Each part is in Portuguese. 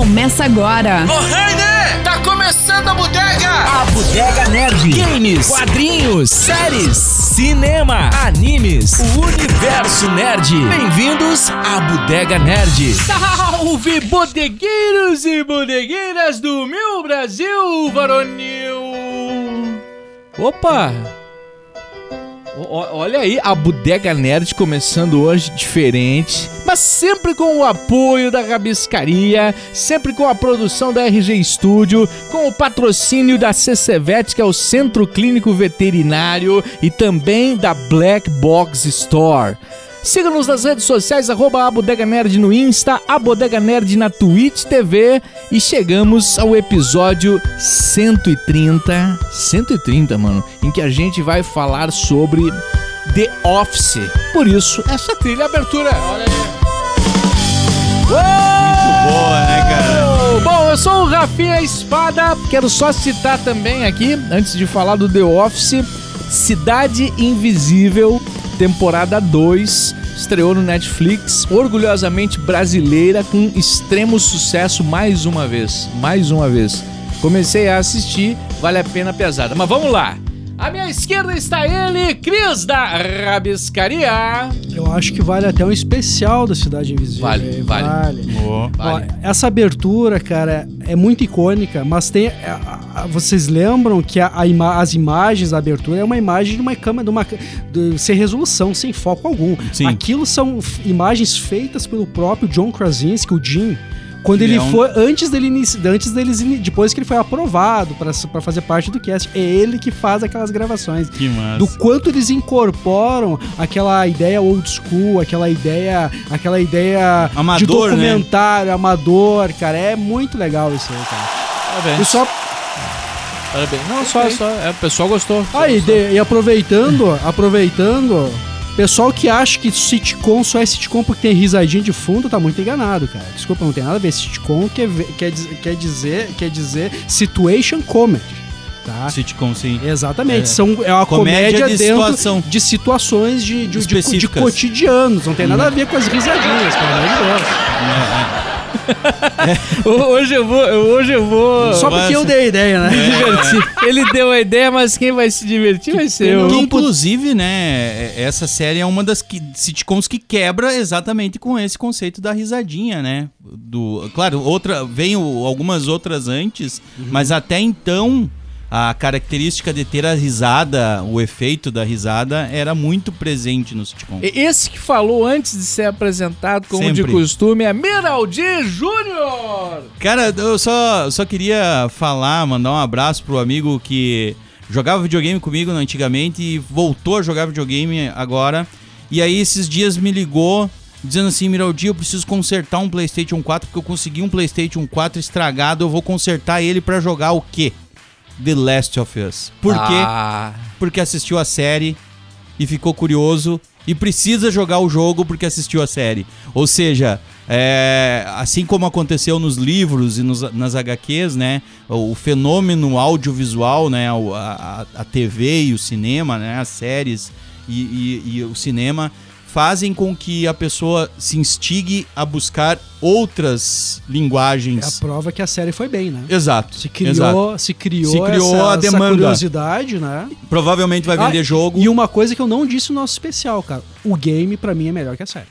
Começa agora. Ô, Rainer! Tá começando a bodega! A Bodega Nerd. Games, quadrinhos, séries, cinema, animes, o universo nerd. Bem-vindos à Bodega Nerd. Salve, bodegueiros e bodegueiras do meu Brasil varonil! Opa! Olha aí, a Bodega Nerd começando hoje diferente, mas sempre com o apoio da Rabiscaria, sempre com a produção da RG Studio, com o patrocínio da CCVET, que é o Centro Clínico Veterinário, e também da Black Box Store. Siga-nos nas redes sociais, arroba a Bodega Nerd no Insta, a Bodega Nerd na Twitch TV e chegamos ao episódio 130, 130, mano, em que a gente vai falar sobre The Office. Por isso, essa trilha abertura, olha aí. Boa, né, cara? Bom, eu sou o Rafinha Espada. Quero só citar também aqui, antes de falar do The Office, Cidade Invisível, temporada 2, estreou no Netflix, orgulhosamente brasileira, com extremo sucesso mais uma vez. Mais uma vez. Comecei a assistir, vale a pena pesada. Mas vamos lá. À minha esquerda está ele, Cris da Rabiscaria. Eu acho que vale até um especial da Cidade Invisível. Vale, vale. Ó, Vale. essa abertura, cara, é muito icônica, mas tem. a- a- vocês lembram que a- a ima- as imagens da abertura é uma imagem de uma câmera, de uma, de- sem resolução, sem foco algum. Sim. Aquilo são imagens feitas pelo próprio John Krasinski, o Jim. Quando Que ele é um- foi, antes dele, antes deles, depois que ele foi aprovado pra pra fazer parte do cast, é ele que faz aquelas gravações Que massa. do quanto eles incorporam aquela ideia old school, aquela ideia, aquela ideia Amador, de documentário, amador, cara, é muito legal isso aí, cara. Parabéns. E só Parabéns. Não, só, só. É, o pessoal gostou. aí de- e aproveitando, aproveitando, pessoal que acha que sitcom só é sitcom porque tem risadinha de fundo, tá muito enganado, cara. Desculpa, não tem nada a ver. Sitcom quer, quer, quer dizer, quer dizer situation comedy, tá? Sitcom, sim. Exatamente, É. são, é uma Comédia comédia, de dentro situação. de situações de, de, de, de cotidianos, não tem nada a ver com as risadinhas, pelo amor de Deus. Hoje eu vou. Hoje eu vou. Só porque eu dei a ideia, né? divertir. Ele deu a ideia, mas quem vai se divertir vai ser eu. Inclusive, né, essa série é uma das que, sitcoms que quebra exatamente com esse conceito da risadinha, né? Do, claro, outra, vem o- algumas outras antes, mas até então a característica de ter a risada, o efeito da risada era muito presente no sitcom. Esse que falou antes de ser apresentado, como de Sempre. costume, é Miraldi Júnior. Cara, eu só, só queria falar, mandar um abraço pro amigo que jogava videogame comigo antigamente e voltou a jogar videogame agora. E aí esses dias me ligou dizendo assim, Miraldi, eu preciso consertar um PlayStation 4 porque eu consegui um PlayStation 4 estragado, eu vou consertar ele pra jogar o quê? The Last of Us. Por quê? Ah, Porque assistiu a série e ficou curioso e precisa jogar o jogo porque assistiu a série. Ou seja, é, assim como aconteceu nos livros e nos- nas HQs, né? O, fenômeno audiovisual, né? o- A, a- a TV e o cinema, né? As séries e, e- e o cinema fazem com que a pessoa se instigue a buscar outras É a linguagens. prova que a série foi bem, né? Exato. Se criou, exato. se criou, Se criou essa, a essa demanda. curiosidade, né? Provavelmente vai vender Ah, jogo. E uma coisa que eu não disse no nosso especial, cara. O game, pra mim, é melhor que a série.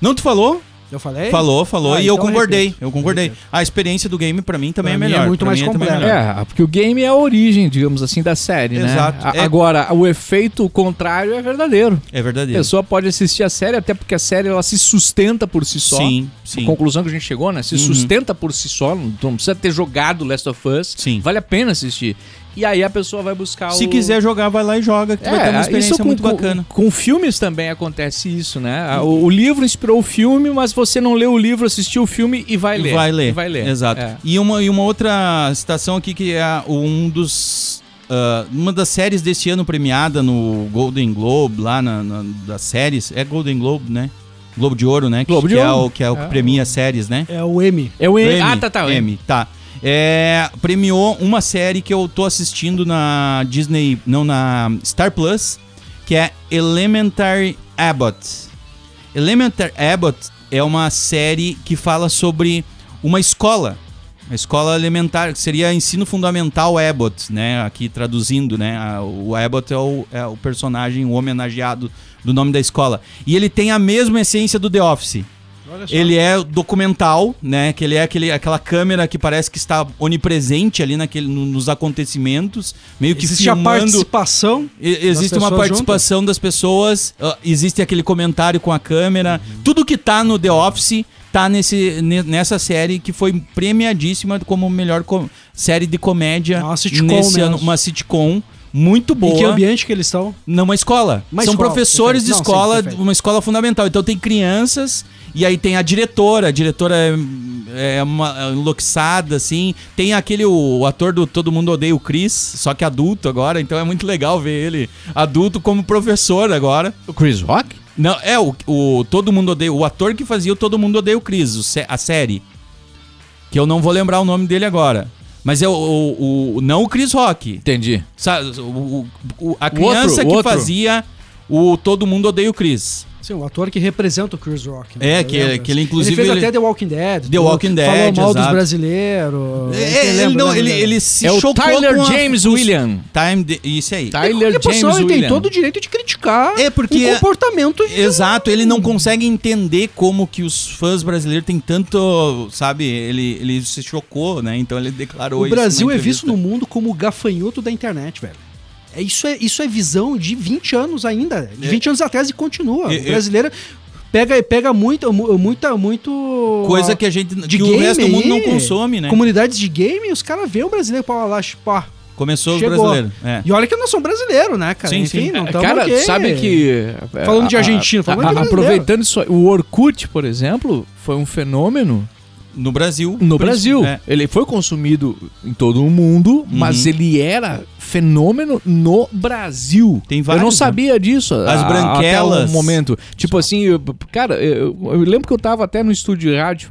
Não tu falou? Eu falei? Falou, falou, Ah, e eu então concordei. repito. Eu concordei. A experiência do game pra mim também Pra é mim é melhor. muito Pra mais também completa. melhor. é, porque o game é a origem, digamos assim, da série, né? Exato. A- É- Agora, o efeito contrário é verdadeiro. É A verdadeiro. pessoa pode assistir a série, até porque a série ela se sustenta por si só. Sim, sim. A conclusão que a gente chegou, né? Se Uhum. sustenta por si só, não não precisa ter jogado Last of Us. Sim. Vale a pena assistir. E aí a pessoa vai buscar Se o... quiser jogar, vai lá e joga, que tu vai ter uma experiência É, com, muito com- bacana. Com, filmes também acontece isso, né? O, o livro inspirou o filme, mas você não leu o livro, assistiu o filme e vai ler. Vai ler. E vai ler. Exato. É. E, uma, e uma outra citação aqui que é um dos. ah, uma das séries desse ano premiada no Golden Globe, lá na, na- das séries. É Golden Globe, né? Globo de Ouro, né? Globo que, de que É Ouro. o, que é o que É. premia séries, né? É o M. É o Emmy, Ah, tá, tá. o Emmy, tá. É, premiou uma série que eu tô assistindo na Disney, não na Star Plus, que é Elementary Abbott. Elementary Abbott é uma série que fala sobre uma escola. Uma escola elementar, que seria ensino fundamental Abbott, né? Aqui traduzindo, né? A- O Abbott é o, é o personagem, o homenageado do nome da escola. E ele tem a mesma essência do The Office. Ele é documental, né? Que ele é aquele, aquela câmera que parece que está onipresente ali naquele, no- nos acontecimentos, meio que Existe a filmando. participação. E- Existe uma participação das pessoas, ah, existe aquele comentário com a câmera. Uhum. Tudo que tá no The Office tá nesse, ne- nessa série que foi premiadíssima como melhor co- série de comédia É uma nesse mesmo. ano. Uma sitcom muito Em que boa. ambiente que eles estão? Numa escola. Uma São escola, professores perfeito. de Não, sim, escola, perfeito. uma escola fundamental. Então tem crianças, e aí tem a diretora. A diretora é, é uma é enlouquiçada, assim. Tem aquele, o, o ator do Todo Mundo Odeia o Chris, só que adulto agora. Então é muito legal ver ele adulto como professor agora. O Chris Rock? Não, é o, o Todo Mundo Odeia... O ator que fazia o Todo Mundo Odeia o Chris, o a série. Que eu não vou lembrar o nome dele agora. Mas é o... o- o- não o Chris Rock. Entendi. Sabe, o- o- a criança outro, que outro. fazia o Todo Mundo Odeia o Chris. Sim, o ator que representa o Chris Rock. né? É, que- que ele, inclusive, Ele fez ele- até The Walking Dead. The. Walking Dead, Falou mal dos exato. brasileiros. É, ele, lembra, não, lembra, ele, ele se É o chocou Tyler com a- James os- William. Time de- isso aí. Tyler pessoal, James ele tem William. todo o direito de criticar É, porque- o comportamento de... Exato, ele não consegue entender como que os fãs brasileiros têm tanto, sabe, ele, ele se chocou, né? Então ele declarou O isso. Brasil na é visto no mundo como o gafanhoto da internet, velho. É, isso, é, isso é visão de 20 anos ainda. De 20 anos atrás e continua. É, o brasileiro pega, pega muito, mu- muita, muito... Coisa que a gente, de que o game resto do mundo não consome, né? Comunidades de game, os caras veem o brasileiro pra lá, pá. Começou os Chegou. brasileiros. É. E olha que nós somos brasileiros, né, cara? Sim, Enfim, sim. não É, Cara, aqui. sabe que. Falando de a- a- Argentina, falando a- de brasileiro. Aproveitando isso, aí, o Orkut, por exemplo, foi um fenômeno No Brasil. no Brasil. É. Ele foi consumido em todo o mundo, mas ele era fenômeno no Brasil. Tem Eu vários, não né? sabia disso. As a- branquelas. Até um momento. Tipo assim, eu- cara, eu, eu lembro que eu tava até no estúdio de rádio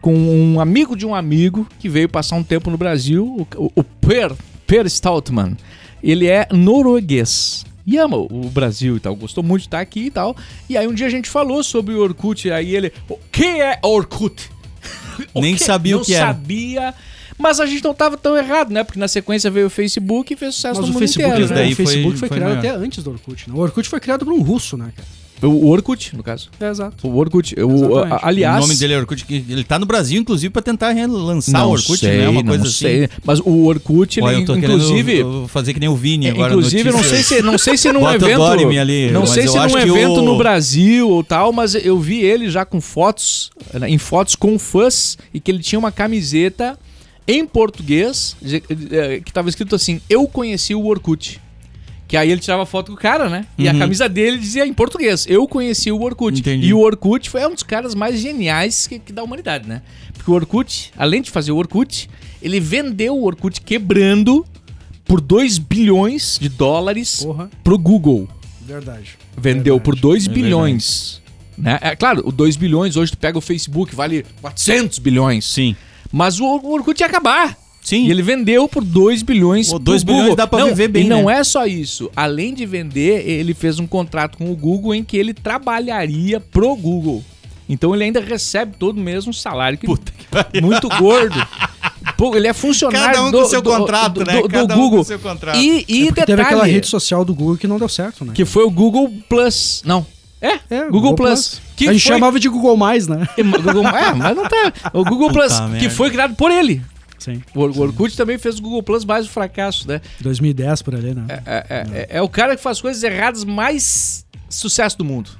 com um amigo de um amigo que veio passar um tempo no Brasil, o, o- o Per, Per Stoutman. Ele é norueguês. E ama o Brasil e tal, gostou muito de estar aqui e tal. E aí um dia a gente falou sobre o Orkut, aí ele, o que é Orkut? Nem quê? sabia o Não que era. sabia, mas a gente não tava tão errado, né? Porque na sequência veio o Facebook e fez sucesso Mas no o mundo Facebook, inteiro, né? daí o Facebook foi- foi, foi criado maior. até antes do Orkut. Né? O Orkut foi criado por um russo, né, cara? O Orkut, no caso. É, exato. O Orkut. O, a- aliás. o nome dele é Orkut. que Ele tá no Brasil, inclusive, pra tentar relançar não o Orkut, sei, né? Uma não coisa sei. assim. Mas o Orkut, ele, inclusive. querendo fazer que nem o Vini é, agora. inclusive, não sei se, não sei se num evento. Ali, não sei se num evento o- no Brasil ou tal, mas eu vi ele já com fotos, né, em fotos com fãs, e que ele tinha uma camiseta em português, eh, que tava escrito assim: Eu conheci o Orkut. Que aí ele tirava foto com o cara, né? E a Uhum. camisa dele dizia em português: Eu conheci o Orkut. Entendi. E o Orkut foi um dos caras mais geniais que, que da humanidade, né? Porque o Orkut, além de fazer o Orkut, ele vendeu o Orkut quebrando por 2 bilhões de dólares Porra. pro Google. Verdade. Vendeu Verdade. por 2 É bilhões. Né? É claro, o 2 bilhões, hoje tu pega o Facebook, vale 400 bilhões. Sim. Mas o, o Orkut ia acabar. Sim. E ele vendeu por 2 bilhões. Pô, pro 2 bilhões Google. dá pra não, viver bem, E não né? é só isso. Além de vender, ele fez um contrato com o Google em que ele trabalharia pro Google. Então ele ainda recebe todo mês um salário que Puta que pariu. muito gordo. Pô, ele é funcionário Cada um do, com seu do- contrato, do- né? do- um com Google. seu contrato. E, e É detalhe, teve aquela rede social do Google que não deu certo, né? que foi o Google Plus. Não. É, É, Google, Plus. Que a gente foi- chamava de Google Mais, né? Google, é, mas não tá. O Google Puta Plus, que merda. foi criado por ele. Sim. O o Orkut também fez o Google Plus mais um fracasso, né? 2010 por ali, né? É, é- é- é o cara que faz coisas erradas mais sucesso do mundo,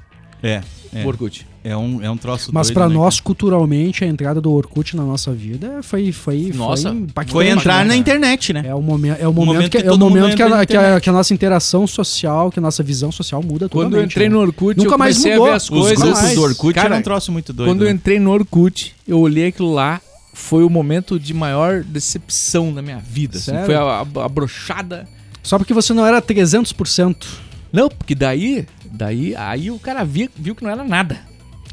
É. É, o Orkut. é, um, é um troço Mas pra né, nós, culturalmente, a entrada do Orkut na nossa vida foi foi Nossa, foi, impactante, Foi entrar né? na internet, né? É o momento, é o momento, momento que, que é o momento que, a, que, a, que a nossa interação social, que a nossa visão social muda Quando eu totalmente. entrei né? no Orkut, Nunca eu mais mudou. a ver as Os coisas. grupos mais. do Orkut Cara, era um troço muito doido. Quando eu né? entrei no Orkut, eu olhei aquilo lá, foi o momento de maior decepção da minha vida. assim. Foi a, a, a brochada. Só porque você não era 300%. Não, porque daí, daí, aí o cara via, viu que não era nada.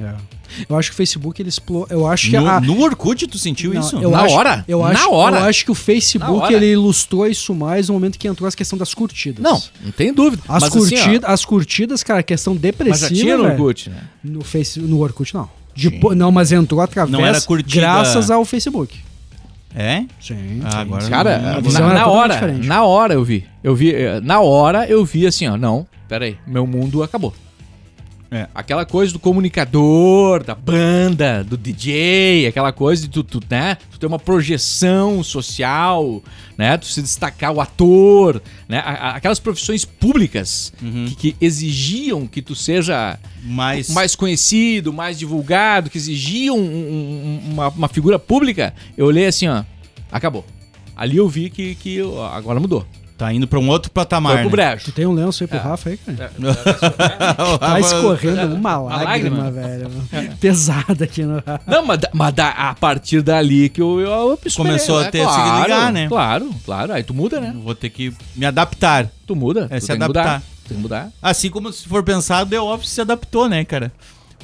É. Eu acho que o Facebook ele explorou. Eu acho que no, a. no Orkut tu sentiu Não, isso? eu Na acho- hora? Eu Na acho, hora? Eu acho que o Na Facebook ele ilustrou isso mais no momento que entrou a questão das curtidas. Não, não tem dúvida. As, Mas assim, curtida, as curtidas, cara, a questão mas depressiva. já tinha no Orkut, né? No, face, no Orkut, não. Depo- não, mas entrou através, Não era curtida- graças ao Facebook. É? Sim. Ah, agora Cara, não- na, na hora, diferente. na hora eu vi. Eu vi, eh, na hora eu vi assim, ó, não, pera aí, meu mundo acabou. É. Aquela coisa do comunicador, da banda, do DJ, aquela coisa de tu, tu, né, tu ter uma projeção social, né, tu se destacar o ator, né, aquelas profissões públicas Uhum. que, que exigiam que tu seja Mas, mais conhecido, mais divulgado, que exigiam um- um- uma, uma figura pública, eu olhei assim, ó, acabou. Ali eu vi que, que agora mudou. Tá indo pra um outro patamar. Foi pro né? brejo. Tu tem um lenço aí pro É. Rafa aí, cara? Ah, Tá escorrendo uma lágrima, lágrima. velho. Pesada aqui no Rafa. Não, mas, mas da- a partir dali que eu, eu, eu esperei, Começou a né? ter- se claro, ligar, né? Claro, claro. Aí tu muda, né? Vou ter que me adaptar. Tu muda. É, tu se tem que adaptar. mudar. Tem que mudar. Assim como se for pensar, The Office se adaptou, né, cara?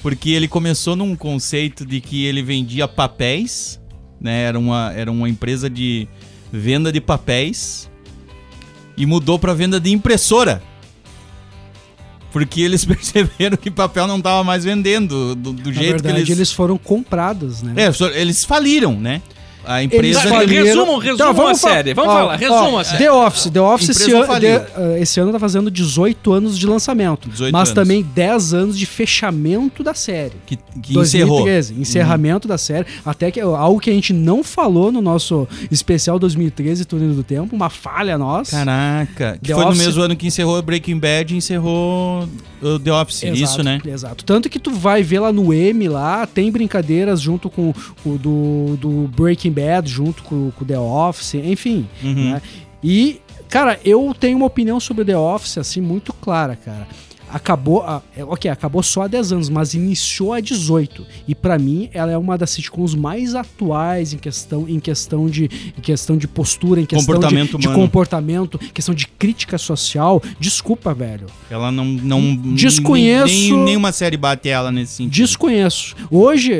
Porque ele começou num conceito de que ele vendia papéis, né? Era uma, era uma empresa de venda de papéis e mudou pra venda de impressora. Porque eles perceberam que papel não tava mais vendendo do, do jeito verdade, que eles... eles... foram comprados, né? É, eles faliram, né? A empresa... Tá, resumam, resumam Tá, a fa- série. Vamos ó, falar, resumam a série. The Office. The Office esse ano, faliu. de- eh, esse ano tá fazendo 18 anos de lançamento. 18 mas anos. também 10 anos de fechamento da série. que, que encerrou. 2013, encerramento da série. Até que algo que a gente não falou no nosso especial 2013, Túnel do Tempo, uma falha nossa. Caraca, que The foi Office- no mesmo ano que encerrou Breaking Bad e encerrou uh, The Office, Exato, isso, né? Exato. Tanto que tu vai ver lá no M, lá, tem brincadeiras junto com o do, do Breaking Bad, junto com o The Office, enfim. Uhum. né? E, cara, eu tenho uma opinião sobre The Office, assim, muito clara, cara. Acabou, ah, é, ok, acabou só há 10 anos, mas iniciou há 18. E pra mim, ela é uma das sitcoms mais atuais em questão, em questão, de, em questão de postura, em questão Comportamento de, de comportamento, questão de crítica social. Desculpa, velho. Ela não. não Desconheço- Nem, nenhuma série bate ela nesse sentido. Desconheço. Hoje,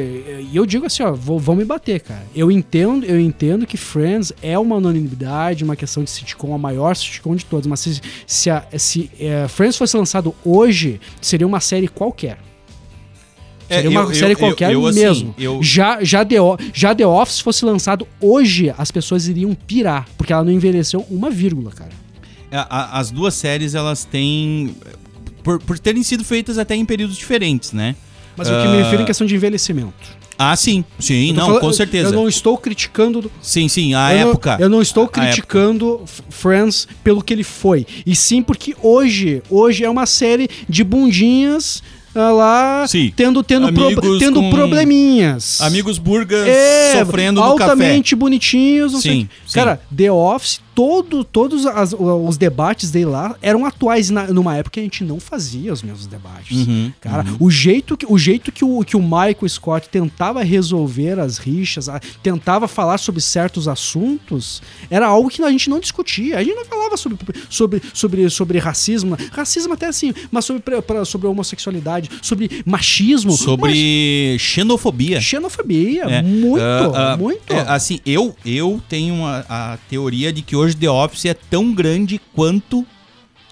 eu digo assim, ó, vou, vão me bater, cara. Eu entendo, eu entendo que Friends é uma anonimidade, uma questão de sitcom, a maior sitcom de todas, mas se, se, a- se, é, Friends fosse lançado hoje, seria uma série qualquer. É, Seria uma eu- série eu- qualquer eu, assim, mesmo. eu- Já, já, The, já The Office fosse lançado hoje, as pessoas iriam pirar, porque ela não envelheceu uma vírgula, cara. a- as duas séries, elas têm. Por, por terem sido feitas até em períodos diferentes, né? Mas o que me Ah. refiro em questão de envelhecimento. Ah, sim. Sim, não, falando- com certeza. Eu não estou criticando Sim, sim, a eu época. Não, eu não estou criticando Friends pelo que ele foi. E sim porque hoje, hoje é uma série de bundinhas ah, lá Sim. tendo, tendo, pro- tendo probleminhas. Amigos burgas é, sofrendo no café. altamente bonitinhos, não sei Sim, quê. sim. Cara, The Office, todo, todos as- os debates dele lá eram atuais na- numa época que a gente não fazia os mesmos debates. Uhum, Cara, o jeito, que, o, jeito que, o, que o Michael Scott tentava resolver as rixas, a- tentava falar sobre certos assuntos, era algo que a gente não discutia. A gente não falava sobre, sobre, sobre, sobre racismo, racismo até assim, mas sobre, pra- sobre homossexualidade, sobre machismo, Sobre xenofobia. mas xenofobia. É. Muito, Ah, ah, muito. é, assim, eu, eu tenho a, a teoria de que hoje The Office é tão grande quanto,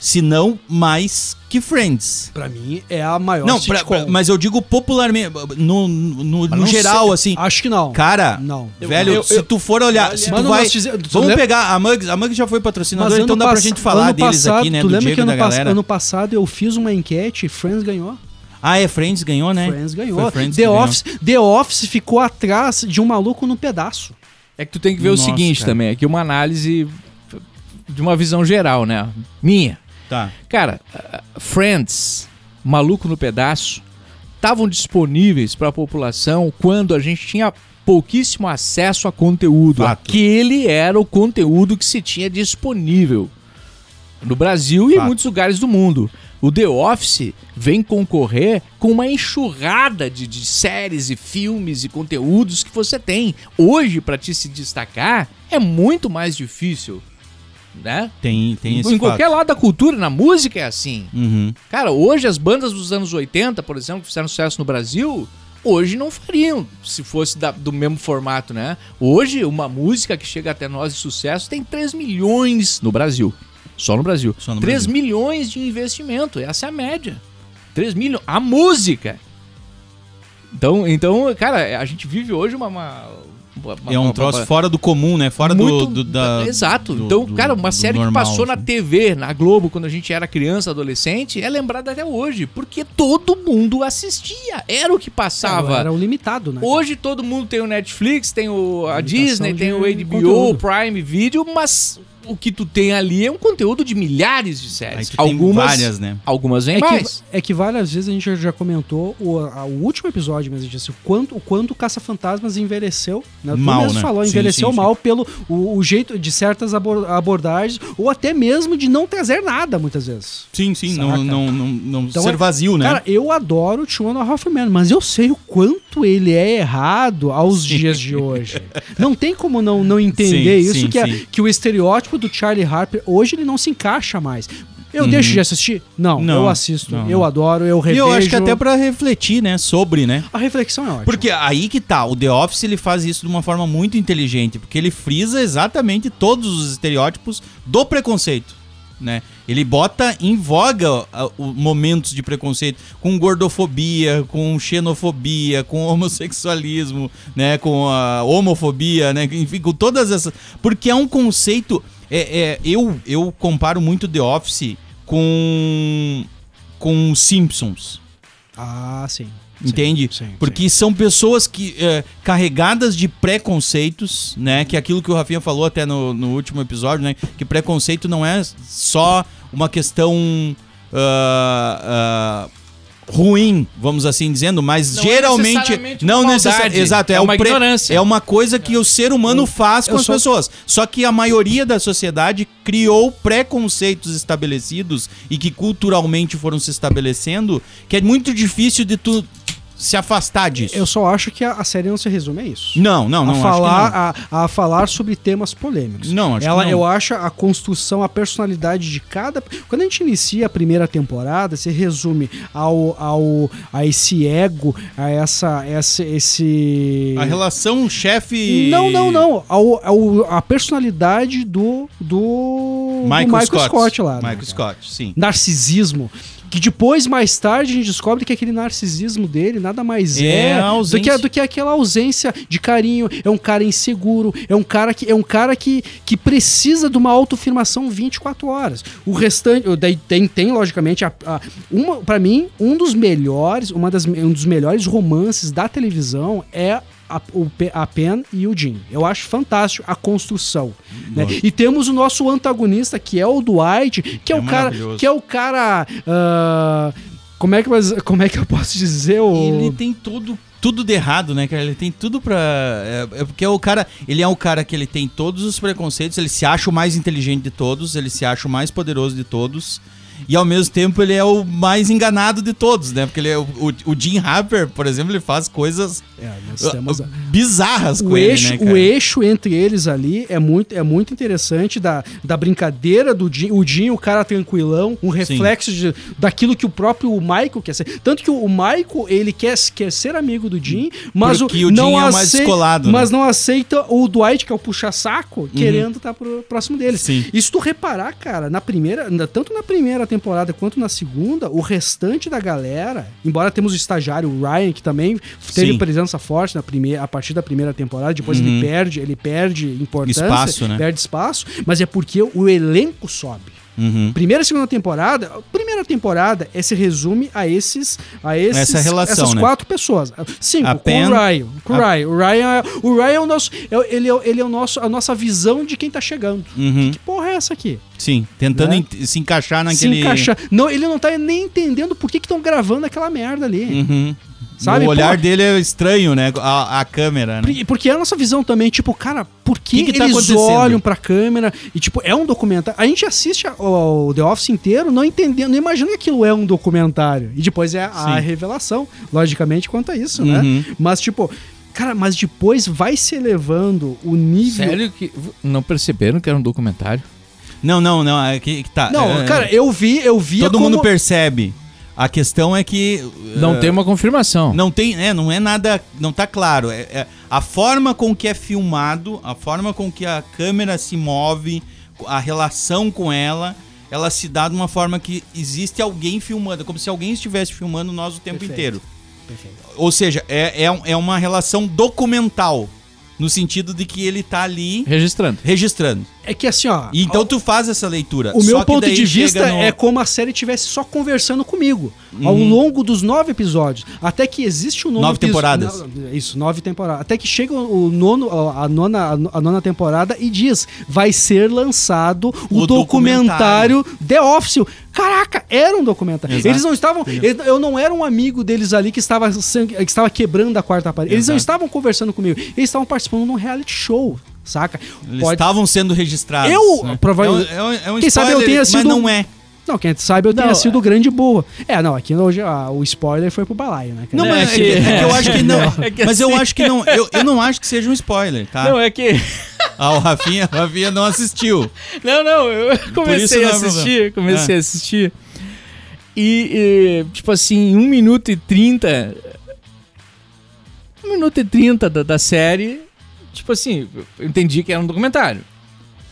se não mais que Friends. Pra mim, é a maior Não, pra- pra- mas eu digo popularmente, no, no, no geral, sei. assim. Acho que não. Cara, Não. velho, eu- se eu- tu for olhar, Olha- se tu vai... fize- tu Vamos lembra- pegar a Mugs, a Mugs já foi patrocinadora, então dá pra gente falar ano deles passado, aqui, né, Tu do lembra Diego que da ano, pass- galera. ano passado eu fiz uma enquete e Friends ganhou? Ah, é, Friends ganhou, né? Friends ganhou. Friends The, que ganhou. Office, The Office ficou atrás de um maluco no pedaço. É que tu tem que ver Nossa, o seguinte cara. também, aqui uma análise de uma visão geral, né? Minha. Tá. Cara, Friends, Maluco no Pedaço, estavam disponíveis para a população quando a gente tinha pouquíssimo acesso a conteúdo. Fato. Aquele era o conteúdo que se tinha disponível no Brasil e em muitos lugares do mundo. O The Office vem concorrer com uma enxurrada de, de séries e filmes e conteúdos que você tem. Hoje, para te se destacar, é muito mais difícil, né? Tem, tem esse em qualquer fato. lado da cultura, na música é assim. Uhum. Cara, hoje as bandas dos anos 80, por exemplo, que fizeram sucesso no Brasil, hoje não fariam se fosse da- do mesmo formato, né? Hoje, uma música que chega até nós de sucesso tem 3 milhões no Brasil. Só no Brasil. Só no 3 Brasil. milhões de investimento, essa é a média. 3 milhões. A música. Então, então, cara, a gente vive hoje uma. uma- uma- É um uma- troço uma- fora do comum, né? Fora muito, do, do- da. Exato. do- então, do- cara, uma série normal, que passou na assim. TV, na Globo, quando a gente era criança, adolescente, é lembrada até hoje. Porque todo mundo assistia. Era o que passava. Era o limitado, né? Hoje todo mundo tem o Netflix, tem o, a Limitação Disney, tem o HBO, conteúdo. Prime Video, mas o que tu tem ali é um conteúdo de milhares de séries. Algumas, várias, né? algumas vem É mais. que, é que várias vezes a gente já, comentou o, a- o último episódio, mas a gente disse o quanto o quanto o Caça-Fantasmas envelheceu. Né? Tu Mal, mesmo né? falou, Sim, envelheceu sim, sim. mal pelo o, o jeito de certas abor- abordagens, ou até mesmo de não trazer nada, muitas vezes. Sim, sim. Não, Saca? não, não, não Então ser é- vazio, né? Cara, eu adoro o Two and a Half Men, mas eu sei o quanto ele é errado aos dias de hoje. Não tem como não, não entender Sim, isso, sim, que, é- sim. que o estereótipo do Charlie Harper, hoje ele não se encaixa mais. Eu deixo de assistir? Não, Uhum. Não, eu assisto, não, eu adoro, eu e revejo. eu acho que até pra refletir, né? Sobre, né? A reflexão é ótima. Porque aí que tá, o The Office ele faz isso de uma forma muito inteligente, porque ele frisa exatamente todos os estereótipos do preconceito, né? Ele bota em voga momentos de preconceito com gordofobia, com xenofobia, com homossexualismo, né? Com a homofobia, né? Enfim, com todas essas... Porque é um conceito... É, é, eu, eu comparo muito The Office com... com Simpsons. Ah, sim. Entende? Sim, sim, Porque são pessoas que é, carregadas de preconceitos, né? Que é aquilo que o Rafinha falou até no, no último episódio, né? Que preconceito não é só uma questão ah, ah, ruim, vamos assim dizendo, mas Não é geralmente necessariamente não necessariamente, exato, é, é uma pre- ignorância. é uma coisa que o ser humano faz com eu as só- pessoas. Só que a maioria da sociedade criou preconceitos estabelecidos e que culturalmente foram se estabelecendo, que é muito difícil de tu se afastar disso. Eu só acho que a, a série não se resume a isso. Não, não, não. a, falar, a, a falar sobre temas polêmicos. Não, acho Ela, que não. Eu acho a construção, a personalidade de cada. Quando a gente inicia a primeira temporada, se resume ao, ao, a esse ego, a essa, essa, esse. não. A relação chefe. Não, não, não. Ao, ao- a personalidade do. do. do Michael, Michael Scott. Scott, lá. né, Michael cara? Scott, sim. narcisismo. Que depois, mais tarde, a gente descobre que aquele narcisismo dele nada mais É é, do, que, do que aquela ausência de carinho. É um cara inseguro, é um cara que, é um cara que, que precisa de uma autoafirmação 24 horas. O restante. Daí tem, tem logicamente, a, a, uma, para mim, um dos melhores, uma das, um dos melhores romances da televisão é a, o, a Pen e o Jim. Eu acho fantástico a construção. né? E temos o nosso antagonista, que é o Dwight, que é, É o cara. Que é o cara. ah, como, é que, como é que eu posso dizer? O... Ele tem tudo. Tudo de errado, né, cara? Ele tem tudo pra. É, é porque é o cara. Ele é o cara que ele tem todos os preconceitos, ele se acha o mais inteligente de todos, ele se acha o mais poderoso de todos. E ao mesmo tempo ele é o mais enganado de todos, né? Porque ele é o, o, o Jim Harper, por exemplo, ele faz coisas É, temos uh, bizarras com o ele, eixo, né, cara? o eixo entre eles ali é muito, é muito interessante da, da brincadeira do Jim, o Jim, o cara tranquilão, um reflexo de, daquilo que o próprio Michael quer ser. Tanto que o Michael, ele quer, quer ser amigo do Jim, mas Porque o, o não é o mais aceita, descolado, né? mas não aceita o Dwight, que é o puxa-saco, querendo estar pro próximo dele. Sim. E se tu reparar, cara, na primeira, tanto na primeira temporada quanto na segunda, o restante da galera, embora temos o estagiário Ryan, que também teve Sim. presença forte na primeira, a partir da primeira temporada, depois Uhum. ele perde, ele perde importância, Espaço, né? perde espaço, mas é porque o elenco sobe. Uhum. Primeira e segunda temporada, a primeira temporada é, se resume a esses, a esses Essa relação, essas né? quatro pessoas. Cinco, A com Pen- o Ryan. Com o a- Ryan. O Ryan, é, o Ryan é o nosso, é- ele é, ele é o nosso, a nossa visão de quem tá chegando. Uhum. Que porra é essa aqui? Sim, tentando Né? se encaixar Se naquele. encaixar. Não, ele não tá nem entendendo por que estão gravando aquela merda ali. Uhum. Sabe, O olhar pô? dele é estranho, né? A, a câmera, né? Porque- Porque é a nossa visão também, tipo, cara, por que, Que que tá eles acontecendo? olham pra câmera e, tipo, é um documentário. A gente assiste o The Office inteiro não entendendo, não imagina que aquilo é um documentário. E depois é a Sim. revelação, logicamente, quanto a isso, Uhum. né? Mas, tipo, cara, mas depois vai se elevando o nível. Sério que não perceberam que era um documentário? Não, não, não. É que, que tá. Não, é, cara, eu vi, eu vi. todo mundo percebe. A questão é que. Não eh, tem uma confirmação. Não tem, é, não é nada, não tá claro. É, é a forma com que é filmado, a forma com que a câmera se move, a relação com ela, ela se dá de uma forma que existe alguém filmando, como se alguém estivesse filmando nós o tempo Perfeito. inteiro. Perfeito. Ou seja, é, é, é uma relação documental. No sentido de que ele tá ali Registrando. registrando. É que assim, ó. E então tu faz essa leitura. O meu Só que ponto daí de vista no- é como a série estivesse só conversando comigo ao Uhum. longo dos nove episódios. Até que existe o nono Nove temporadas. Não, Isso, nove temporadas. Até que chega o nono, a nona, a nona temporada e diz: vai ser lançado o, O documentário The Office. Caraca, era um documentário. Exato. Eles não estavam. eles- Eu não era um amigo deles ali que estava, que estava quebrando a quarta parede. Eles não estavam conversando comigo. Eles estavam participando de um reality show, saca? Eles Pode- estavam sendo registrados. Eu, né? provavelmente- É um, é um- é um Quem sabe eu spoiler, tenha mas sido não um- é. Não, quem sabe eu tenha Não, sido o grande burro. É, não, aqui hoje ah, o spoiler foi pro balaio, né? cara? Não, É mas é, que- que, é que eu acho que não. É que mas eu assim- acho que não. Eu, eu não acho que seja um spoiler, tá? Não, é que. Ah, o Rafinha, o Rafinha não assistiu. Não, não, eu comecei não a é assistir, comecei É. a assistir. E, e, tipo assim, em 1 minuto e 30. 1 minuto e 30 da, da série. Tipo assim, eu entendi que era um documentário.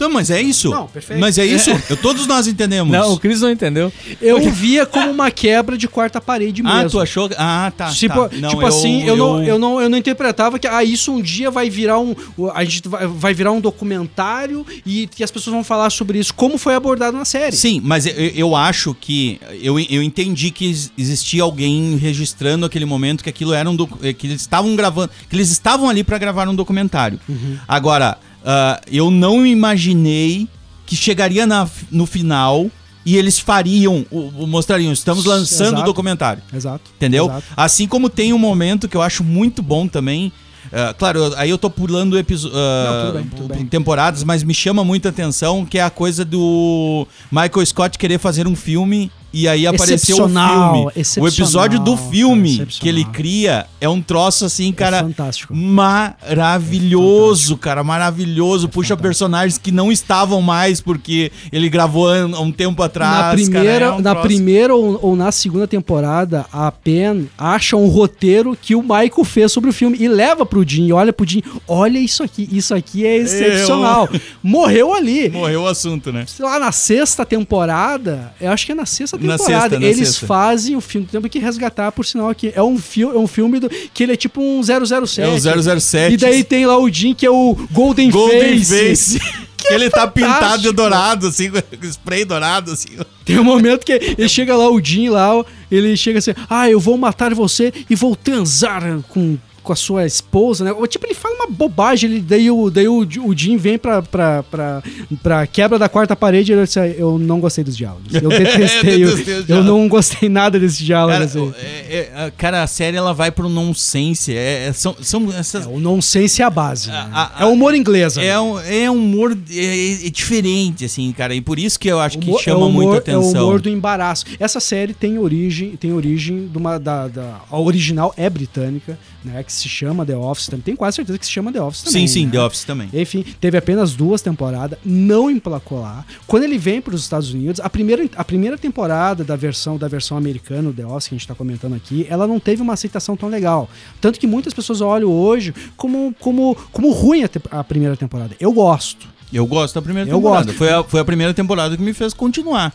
Então, mas é isso. Não, perfeito. Mas é isso. Eu- todos nós entendemos. Não, o Cris não entendeu. Eu via como uma quebra de quarta parede mesmo. Ah, tu achou? Ah, tá. Tipo, tá. Não, tipo assim, eu, não, eu, eu não, eu não interpretava que ah, isso um dia vai virar um. A gente vai, vai virar um documentário e que as pessoas vão falar sobre isso, como foi abordado na série. Sim, mas eu, eu acho que. Eu, eu entendi que ex- existia alguém registrando aquele momento que aquilo era um. eh, que eles estavam gravando. Que eles estavam ali pra gravar um documentário. Uhum. Agora, ah, eu não imaginei que chegaria na- no final e eles fariam. mostrariam, estamos lançando o documentário. Exato. Entendeu? Exato. Assim como tem um momento que eu acho muito bom também. ah, claro, aí eu tô pulando episo- ah, Não, bem, tudo temporadas, mas me chama muita atenção que é a coisa do Michael Scott querer fazer um filme e aí apareceu o filme. O episódio do cara, filme excepcional. que ele cria é um troço assim, É cara, fantástico. maravilhoso, cara, maravilhoso. Puxa personagens que não estavam mais porque ele gravou há um tempo atrás. na cara, primeira, é um na troço- primeira ou, ou na segunda temporada, a Pen acha um roteiro que o Michael fez sobre o filme e leva pro Jim. E olha pro Jim, olha isso aqui, isso aqui é excepcional. Morreu ali. Morreu o assunto, né? Sei lá, na sexta temporada, eu acho que é na sexta Na sexta, na eles sexta. fazem o filme, temos que resgatar, por sinal, aqui. É um, fil é um filme do, que ele é tipo um 007. É o 007. E daí tem lá o Jim, que é o Golden, Golden Face. Face. Que ele tá pintado de dourado, assim, com spray dourado, assim. Tem um momento que ele chega lá, o Jim lá, ele chega assim, ah, eu vou matar você e vou transar com, com a sua esposa, né? Ou, Tipo, ele fala uma bobagem, ele, daí, o, daí o, o Jim vem pra, pra, pra, pra quebra da quarta parede e ele disse, "Ah, eu não gostei dos diálogos. Eu detestei, Eu eu, eu diálogos." não gostei nada desse diálogo. Cara, assim. é- é- a- cara, a série ela vai pro nonsense. É, é- são, são essas. É, o nonsense é a base, né? A- a- é humor inglês. né? É um, é um humor é, é diferente, assim, cara. E por isso que eu acho que Humor- chama é o humor, muita atenção. É o humor do embaraço. Essa série tem origem, tem origem de uma da, da- a original é britânica, né, que se chama The Office, também tenho quase certeza que se chama The Office também. sim, sim, né? The Office também. Enfim, teve apenas duas temporadas, não emplacou lá. Quando ele vem para os Estados Unidos, a primeira, a primeira temporada da versão da versão americana, o The Office, que a gente está comentando aqui, ela não teve uma aceitação tão legal. Tanto que muitas pessoas olham hoje como, como, como ruim a, a primeira temporada. Eu gosto. Eu gosto da primeira Eu temporada. gosto. Foi a, foi a primeira temporada que me fez continuar.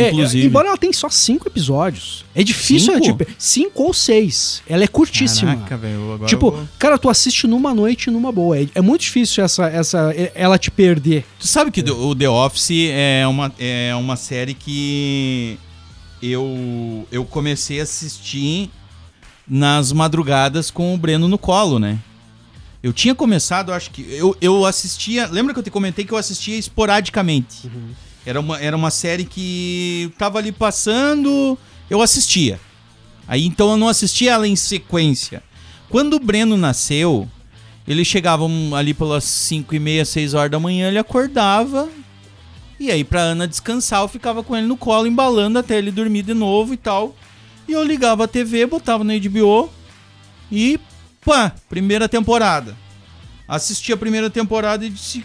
É, inclusive. embora ela tenha só cinco episódios, é difícil, Cinco? né, tipo, cinco ou seis. Ela é curtíssima. Caraca, velho. Tipo, vou- cara, tu assiste numa noite numa boa. É, é muito difícil essa, essa, é- ela te perder. Tu sabe que o The Office é uma, é uma série que eu, eu comecei a assistir nas madrugadas com o Breno no colo, né? Eu tinha começado, acho que. Eu, eu assistia. Lembra que eu te comentei que eu assistia esporadicamente? Era, uma, era uma série que tava ali passando, eu assistia. Aí então eu não assistia ela em sequência. Quando o Breno nasceu, ele chegava ali pelas 5 e meia, 6 horas da manhã, ele acordava. E aí, pra Ana descansar, eu ficava com ele no colo, embalando até ele dormir de novo e tal. E eu ligava a TV, botava no HBO e pá, primeira temporada. Assisti a primeira temporada e disse.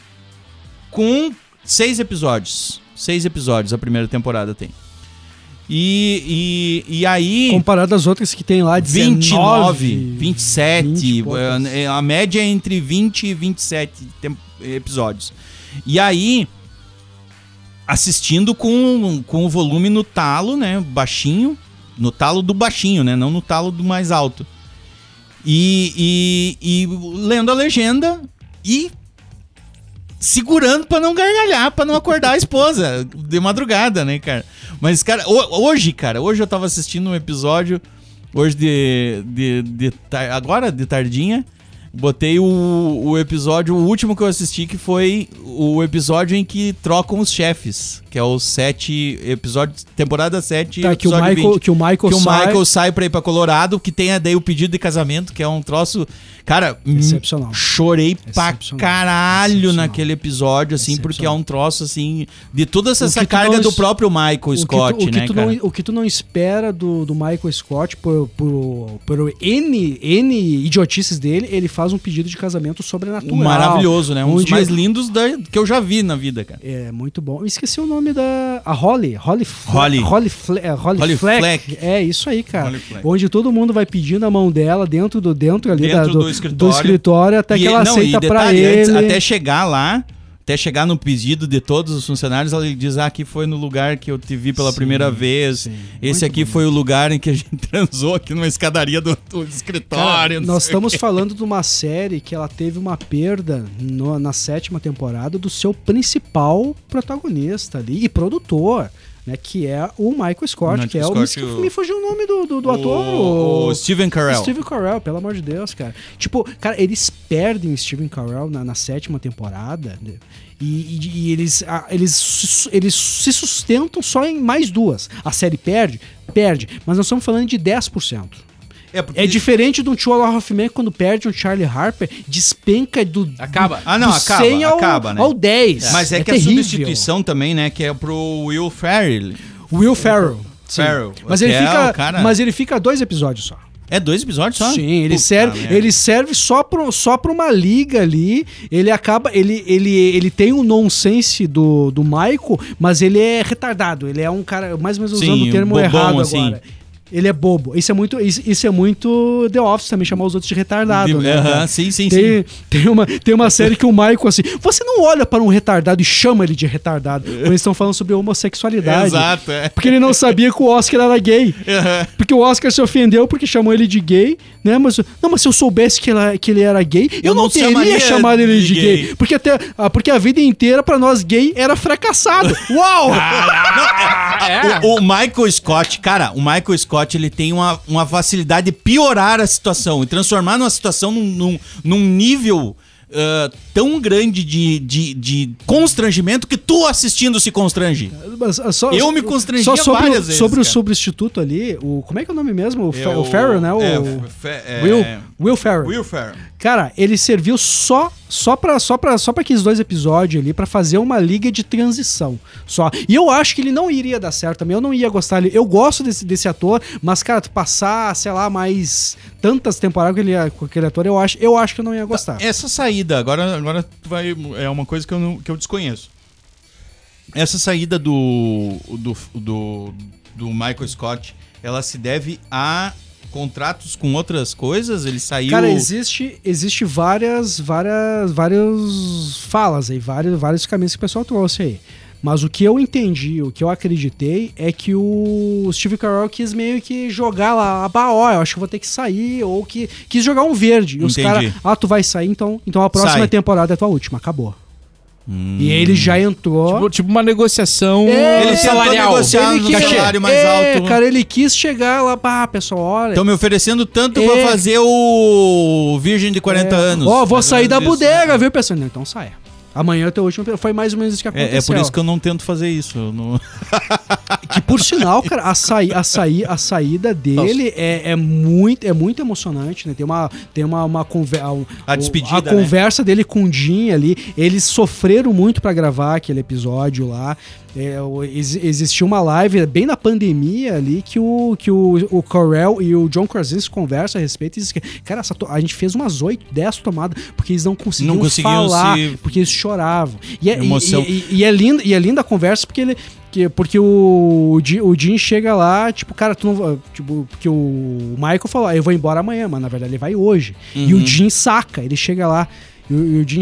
Com seis episódios. Seis episódios a primeira temporada tem. E, e, e aí. Comparado às outras que tem lá, 19, 29, 27. 20 e poucas. é, a média é entre 20 e 27 tem- episódios. E aí, assistindo com, com o volume no talo, né? Baixinho. no talo do baixinho, né? Não no talo do mais alto. E, e, e lendo a legenda e segurando pra não gargalhar, pra não acordar a esposa de madrugada, né, cara? Mas, cara, ho- hoje, cara, hoje eu tava assistindo um episódio, hoje de. de, de agora, de tardinha. Botei o, o episódio, o último que eu assisti, que foi o episódio em que trocam os chefes, que é o 7, episódio, temporada 7, Tá, que o Michael, 20 que o Michael que o sai- Michael sai pra ir pra Colorado, que tem daí o pedido de casamento, que é um troço. Cara, hum, Excepcional. chorei pra caralho naquele episódio, assim, porque é um troço, assim, de toda essa, O essa carga do próprio Michael o Scott, tu, o que né, tu cara? não, o que tu não espera do, do Michael Scott por, por, por N, N idiotices dele, ele faz um pedido de casamento sobrenatural. Maravilhoso, né? Um dos onde- mais lindos da- que eu já vi na vida, cara. É, muito bom. Eu esqueci o nome da. A Holly. Holly, Holly. Holly, Fle- é, Holly, Holly Fleck. Fleck. É isso aí, cara. Onde todo mundo vai pedindo a mão dela dentro do dentro ali Dentro da- do, do escritório. escritório, até que E- ela não, aceita antes, ele. até chegar lá, até chegar no pedido de todos os funcionários, ela diz: Ah, aqui foi no lugar que eu te vi pela Sim, primeira vez. sim. Esse Muito aqui foi o lugar em que a gente transou aqui numa escadaria do, do Cara, escritório. não nós estamos falando de uma série que ela teve uma perda no- na sétima temporada do seu principal protagonista ali e produtor, né? Que é o Michael Scott, que é o. Scott, me- o- Me fugiu o nome do, do, do ator. O, o Steven Carell. Steve Carell, pelo amor de Deus, cara. Tipo, cara, eles perdem o Steven Carell na, na sétima temporada. né? E, e- e eles, a- eles, eles se sustentam só em mais duas. A série perde? Perde. Mas nós estamos falando de 10%. É, porque... É diferente de um Tio Hoffman quando perde um Charlie Harper, despenca do, Acaba. Ah, não, do acaba, 100 ao, acaba, né? ao 10. Mas é, que terrível. a substituição também, né, que é pro Will Ferrell. Will Ferrell. Sim. Ferrell, Mas ele, é fica, cara- mas ele fica dois episódios só. É dois episódios só? Sim, ele Puta serve, merda. ele serve só pra, só pra uma liga ali. Ele acaba. Ele, ele, ele tem o nonsense do, do Michael, mas ele é retardado. Ele é um cara, mais ou menos usando Sim, o termo bobão, errado assim. agora. Ele é bobo. Isso é muito, isso, isso é muito The Office também, chamar os outros de retardado. De- né, aham, cara? sim, sim, sim. tem, Tem, uma, tem uma série que o Michael, assim, você não olha para um retardado e chama ele de retardado. Quando eles estão falando sobre homossexualidade. Exato, é. Porque ele não sabia que o Oscar era gay. Porque o Oscar se ofendeu porque chamou ele de gay, né? Mas, não, mas se eu soubesse que, ela, que ele era gay, eu, Eu não, não teria chamado ele de de gay. gay. Porque, até, ah, porque a vida inteira, pra nós gay, era fracassado. Uau! É. O, o Michael Scott, cara, o Michael Scott, ele tem uma, uma facilidade de piorar a situação e transformar numa situação num, num, num nível ah, tão grande de, de, de constrangimento que tu assistindo se constrange. Mas, ah, só- Eu me sobre, várias o, vezes, Sobre o cara. substituto ali, o, como é que é o nome mesmo? O, É o né? O, é, fe- é, Will, Will Ferrell. Will Ferrell. Cara, ele serviu só só para só para só para aqueles dois episódios ali pra fazer uma liga de transição, só. E eu acho que ele não iria dar certo também. Eu não ia gostar. Eu gosto desse, desse ator, mas cara, tu passar, sei lá, mais tantas temporadas com, ele, com aquele ator, eu acho, eu acho que eu não ia gostar. Essa saída, agora, agora vai, é uma coisa que eu, não- que eu desconheço. Essa saída do, do, do, do Michael Scott, ela se deve a contratos com outras coisas? Ele saiu. Cara, existe, existe várias, várias, várias falas aí, vários, vários caminhos que o pessoal trouxe aí. Mas o que eu entendi, o que eu acreditei é que o Steve Carell quis meio que jogar lá, ah, ó, eu acho que vou ter que sair, ou que quis jogar um verde. E os caras, ah, tu vai sair, então, então a próxima Sai. temporada é a tua última, acabou. Hum. E ele já entrou. Tipo, tipo uma negociação É, Ele salarial. negociar no quis- salário mais é, alto. cara, ele quis chegar lá, pá, pessoal, olha. Estão me oferecendo tanto É. pra fazer o Virgem de 40 anos. Ó, vou Mais ou sair da bodega, né? viu, pessoal? Então saia. Amanhã é o teu último. Foi mais ou menos isso que aconteceu. É, é por isso que eu não tento fazer isso. não- Que por sinal, cara, a, saí, a, saí, a saída dele é, é, muito, é muito emocionante, né? Tem uma, tem uma, uma conversa. A despedida, A né? conversa dele com o Jim ali. Eles sofreram muito pra gravar aquele episódio lá. É, o- ex- existia uma live bem na pandemia ali que o, que o, o Corel e o John Krasinski conversam a respeito e dizem que, cara, a gente fez umas 8, 10 tomadas porque eles não conseguiam, Não conseguiam falar, se- porque eles choravam. E é, e- Emoção. e- e- e é linda, e é linda a conversa porque ele. Que, porque o, o, Jim, chega lá, tipo, cara, tu não. Tipo, porque o Michael falou, ah, eu vou embora amanhã, mas na verdade ele vai hoje. E Uhum. o Jim saca, ele chega lá. E o, e o Jim,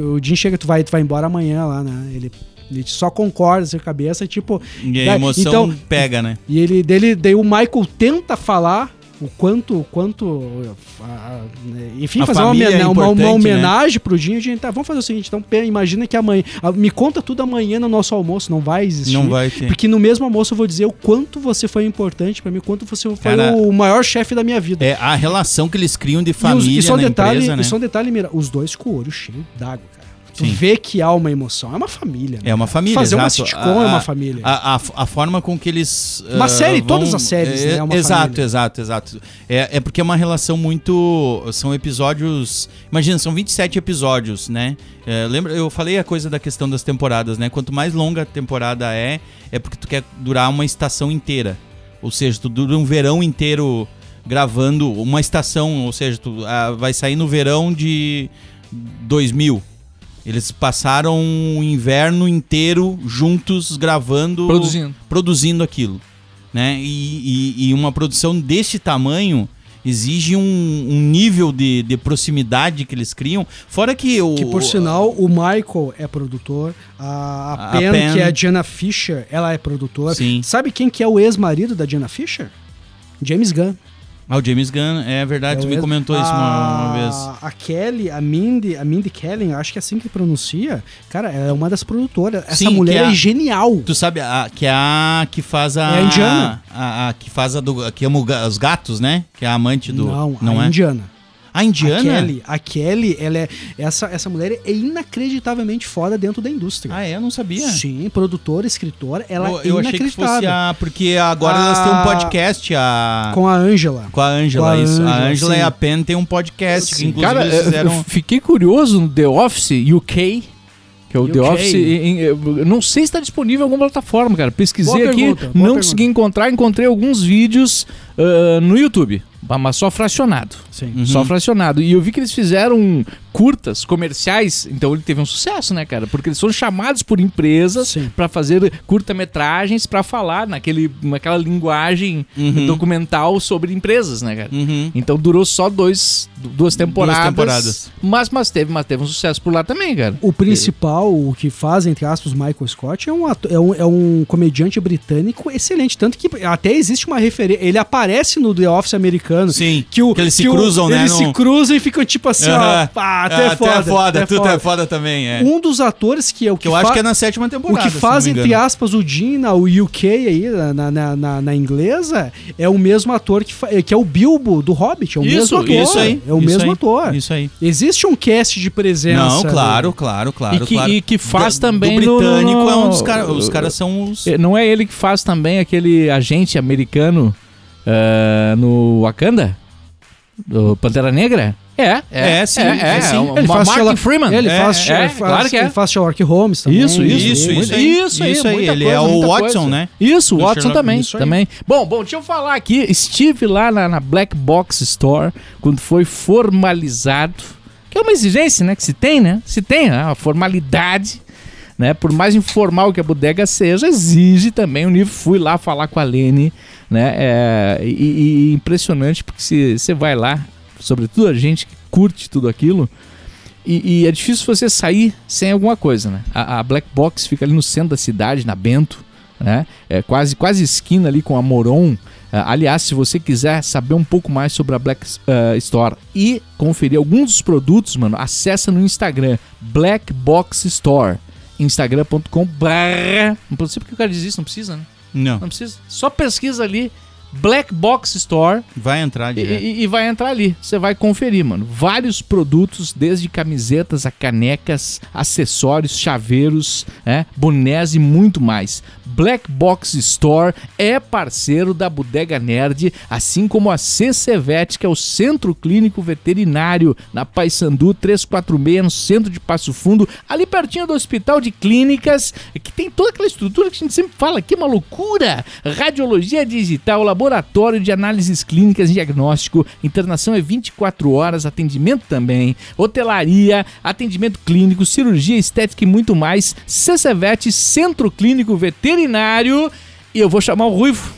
o Jim chega, tu vai, tu vai embora amanhã lá, né? Ele. Ele só concorda, assim, cabeça, tipo. E a da- emoção então, pega, né? e ele dele, daí o Michael tenta falar o quanto, quanto, a- a- né, enfim, A fazer uma, família é uma, uma né? homenagem pro Dinho. A gente tá, vamos fazer o seguinte, então imagina que amanhã, a- me conta tudo amanhã no nosso almoço, não vai existir. Não vai ter. Porque no mesmo almoço eu vou dizer o quanto você foi importante pra mim, o quanto você foi Cara, o maior chefe da minha vida. É a relação que eles criam de E os- família e só um detalhe, empresa, né? e só um detalhe, mira, os dois com o olho cheio d'água, cara. Sim. vê que há uma emoção, é uma família. né, É uma família, Fazer uma exato. sitcom A- é uma família. A, a, a forma com que eles. Uma ah, série, vão- todas as séries, né, é uma exato, família. exato, exato. É, é porque é uma relação muito. São episódios. Imagina, são 27 episódios, né? É, lembra, eu falei a coisa da questão das temporadas, né? Quanto mais longa a temporada é, é porque tu quer durar uma estação inteira. Ou seja, tu dura um verão inteiro gravando uma estação, ou seja, tu ah, vai sair no verão de 2000. Eles passaram o inverno inteiro juntos gravando, Produzindo. produzindo aquilo, né? E, e- e uma produção deste tamanho exige um, um nível de, de proximidade que eles criam. Fora que o Que por sinal, o Michael é produtor, a, a, A Pen, Pen- que é a Diana Fisher, ela é produtora. Sim. Sabe quem que é o ex-marido da Diana Fisher? James Gunn. Ah, o James Gunn, é verdade, É tu me comentou isso uma, uma vez. a, Kelly, a Mindy, a Mindy Kaling, acho que é assim que pronuncia. Cara, ela é uma das produtoras. Essa Sim, mulher é é, a- Tu Tu sabe a, que é a que faz a É a indiana. a, a que faz a do que ama os gatos, né? Que é a amante do Não, não a é? indiana. A indiana? A Kelly, a Kelly, ela é essa essa mulher é inacreditavelmente foda dentro da indústria. Ah, é, eu não sabia. Sim, produtora, escritora, ela eu, é eu achei que inacreditável. fosse a porque agora elas têm um A- podcast a Com a Angela. com a Angela, Com a isso. a Ângela, Angela e a Pen tem um podcast que Sim. inclusive Cara, eles eu- fizeram eu fiquei curioso no The Office UK. Que é o The. Office. em- em- eu não sei se está disponível em alguma plataforma, cara. Pesquisei Boa aqui, pergunta, não pergunta. consegui encontrar. Encontrei alguns vídeos ah, no YouTube, mas só fracionado. Sim. Uhum. Só fracionado. E eu vi que eles fizeram curtas comerciais, então ele teve um sucesso, né, cara? Porque eles foram chamados por empresas pra fazer curta-metragens pra falar naquele, naquela linguagem Uhum. documental sobre empresas, né, cara? Uhum. Então durou só dois, duas temporadas. temporadas. Mas, mas, teve, mas teve um sucesso por lá também, cara. O principal, o que faz, entre aspas, Michael Scott, é um, ato- é um, é um comediante britânico excelente. Tanto que até existe uma referência. Ele aparece no The Office americano. Sim, Que, o, que eles se o- cruzam, né, Eles no- se cruzam e ficam tipo assim, ó. Pá, Ah, até, é foda. é foda, até tudo é foda também, é. Um dos atores que é o que, que eu acho que é na sétima O temporada. que se faz, não me entre aspas, o Jim na o UK aí, na, na, na, na inglesa, é o mesmo ator que, que é o Bilbo do Hobbit. É o Isso, mesmo ator. Isso aí. É o isso mesmo aí, ator. Isso aí. Existe um cast de presença. Não, claro, claro, claro. e, que, claro. e que faz Do- também do no- britânico no- é um dos caras. Os caras são os. Eh, Não é ele que faz também aquele agente americano ah, no Wakanda? Do Pantera Negra? É, É, sim, É, é, é, sim. o Ele faz Mark Sherlock- Freeman. Ele é, faz, é, faz, claro que é. ele faz Sherlock Holmes também. Isso, isso, Isso, isso aí, isso aí, isso aí, muita ele coisa, é o Watson, coisa. né? Isso, o Watson Sherlock, também, também. Bom, bom, deixa eu falar aqui, estive lá na, na Black Box Store quando foi formalizado, que é uma exigência, né, que se tem, né? Se tem, né, a formalidade, né? Por mais informal que a bodega seja, exige também o nível. Fui lá falar com a Lene, né? É, e, e impressionante porque se você vai lá, sobretudo a gente que curte tudo aquilo, e, e é difícil você sair sem alguma coisa, né? A, a Black Box fica ali no centro da cidade, na Bento, né? É quase, quase esquina ali com a Moron. Ah, aliás, se você quiser saber um pouco mais sobre a Black ah, Store e conferir alguns dos produtos, mano, acessa no Instagram Black Box Store. Instagram.com. Não sei porque o cara diz isso, não precisa, né? Não, Não precisa. Só pesquisa ali Black Box Store vai entrar e, e- e vai entrar ali. Você vai conferir, mano. Vários produtos, desde camisetas a canecas, acessórios, chaveiros, né? bonés e muito mais. Black Box Store é parceiro da Bodega Nerd, assim como a CCVET, que é o Centro Clínico Veterinário, na Paysandu 346, no centro de Passo Fundo, ali pertinho do Hospital de Clínicas, que tem toda aquela estrutura que a gente sempre fala, que é uma loucura! Radiologia digital, laboratório de análises clínicas e diagnóstico, internação é 24 horas, atendimento também, hotelaria, atendimento clínico, cirurgia estética e muito mais. CCVET, Centro Clínico Veterinário. E eu vou chamar o Ruivo.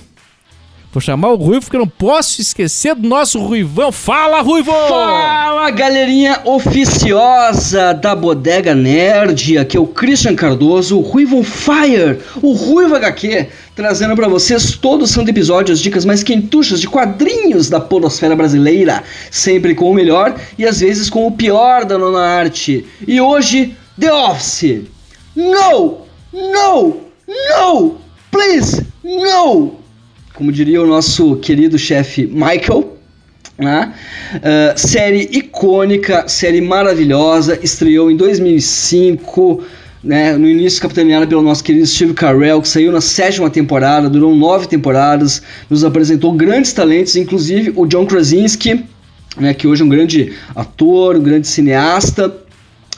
Vou chamar o Ruivo porque eu não posso esquecer do nosso Ruivão. Fala, Ruivo! Fala, galerinha oficiosa da Bodega Nerd. Aqui é o Christian Cardoso, o Ruivo Fire, o Ruivo HQ, trazendo para vocês todo santo episódio as dicas mais quentuchas de quadrinhos da podosfera brasileira, sempre com o melhor e às vezes com o pior da nona arte. E hoje, The Office. No! No! No! Please! No! Como diria o nosso querido chefe Michael, né? Uh, série icônica, série maravilhosa, estreou em 2005, né? no início capitaneada pelo nosso querido Steve Carell, que saiu na sétima temporada, durou nove temporadas, nos apresentou grandes talentos, inclusive o John Krasinski, né? que hoje é um grande ator, um grande cineasta,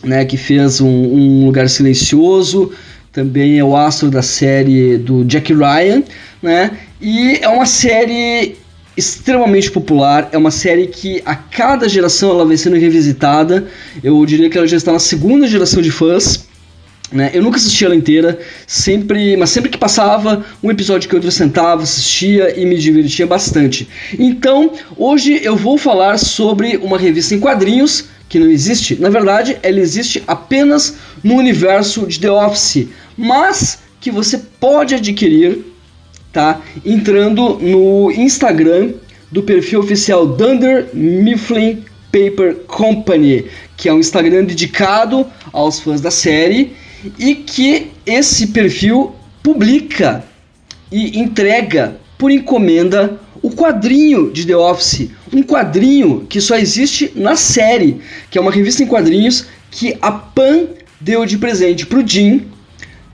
né? que fez um, um Lugar Silencioso, também é o astro da série do Jack Ryan, né? E é uma série extremamente popular, é uma série que a cada geração ela vem sendo revisitada. Eu diria que ela já está na segunda geração de fãs. Né? Eu nunca assisti ela inteira, sempre, mas sempre que passava um episódio que outro eu sentava, assistia e me divertia bastante. Então, hoje eu vou falar sobre uma revista em quadrinhos que não existe. Na verdade, ela existe apenas no universo de The Office, mas que você pode adquirir tá? Entrando no Instagram do perfil oficial Dunder Mifflin Paper Company, que é um Instagram dedicado aos fãs da série e que esse perfil publica e entrega por encomenda o quadrinho de The Office, um quadrinho que só existe na série, que é uma revista em quadrinhos que a Pan deu de presente para o Jim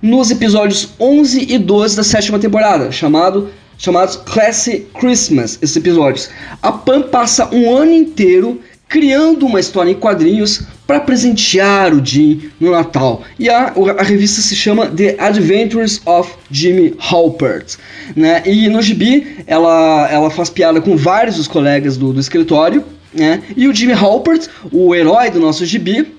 nos episódios 11 e 12 da sétima temporada, chamado, chamados Classy Christmas, esses episódios. A Pan passa um ano inteiro criando uma história em quadrinhos para presentear o Jim no Natal. E a, a revista se chama The Adventures of Jimmy Halpert. Né? E no gibi ela, ela faz piada com vários dos colegas do, do escritório. Né? E o Jimmy Halpert, o herói do nosso gibi,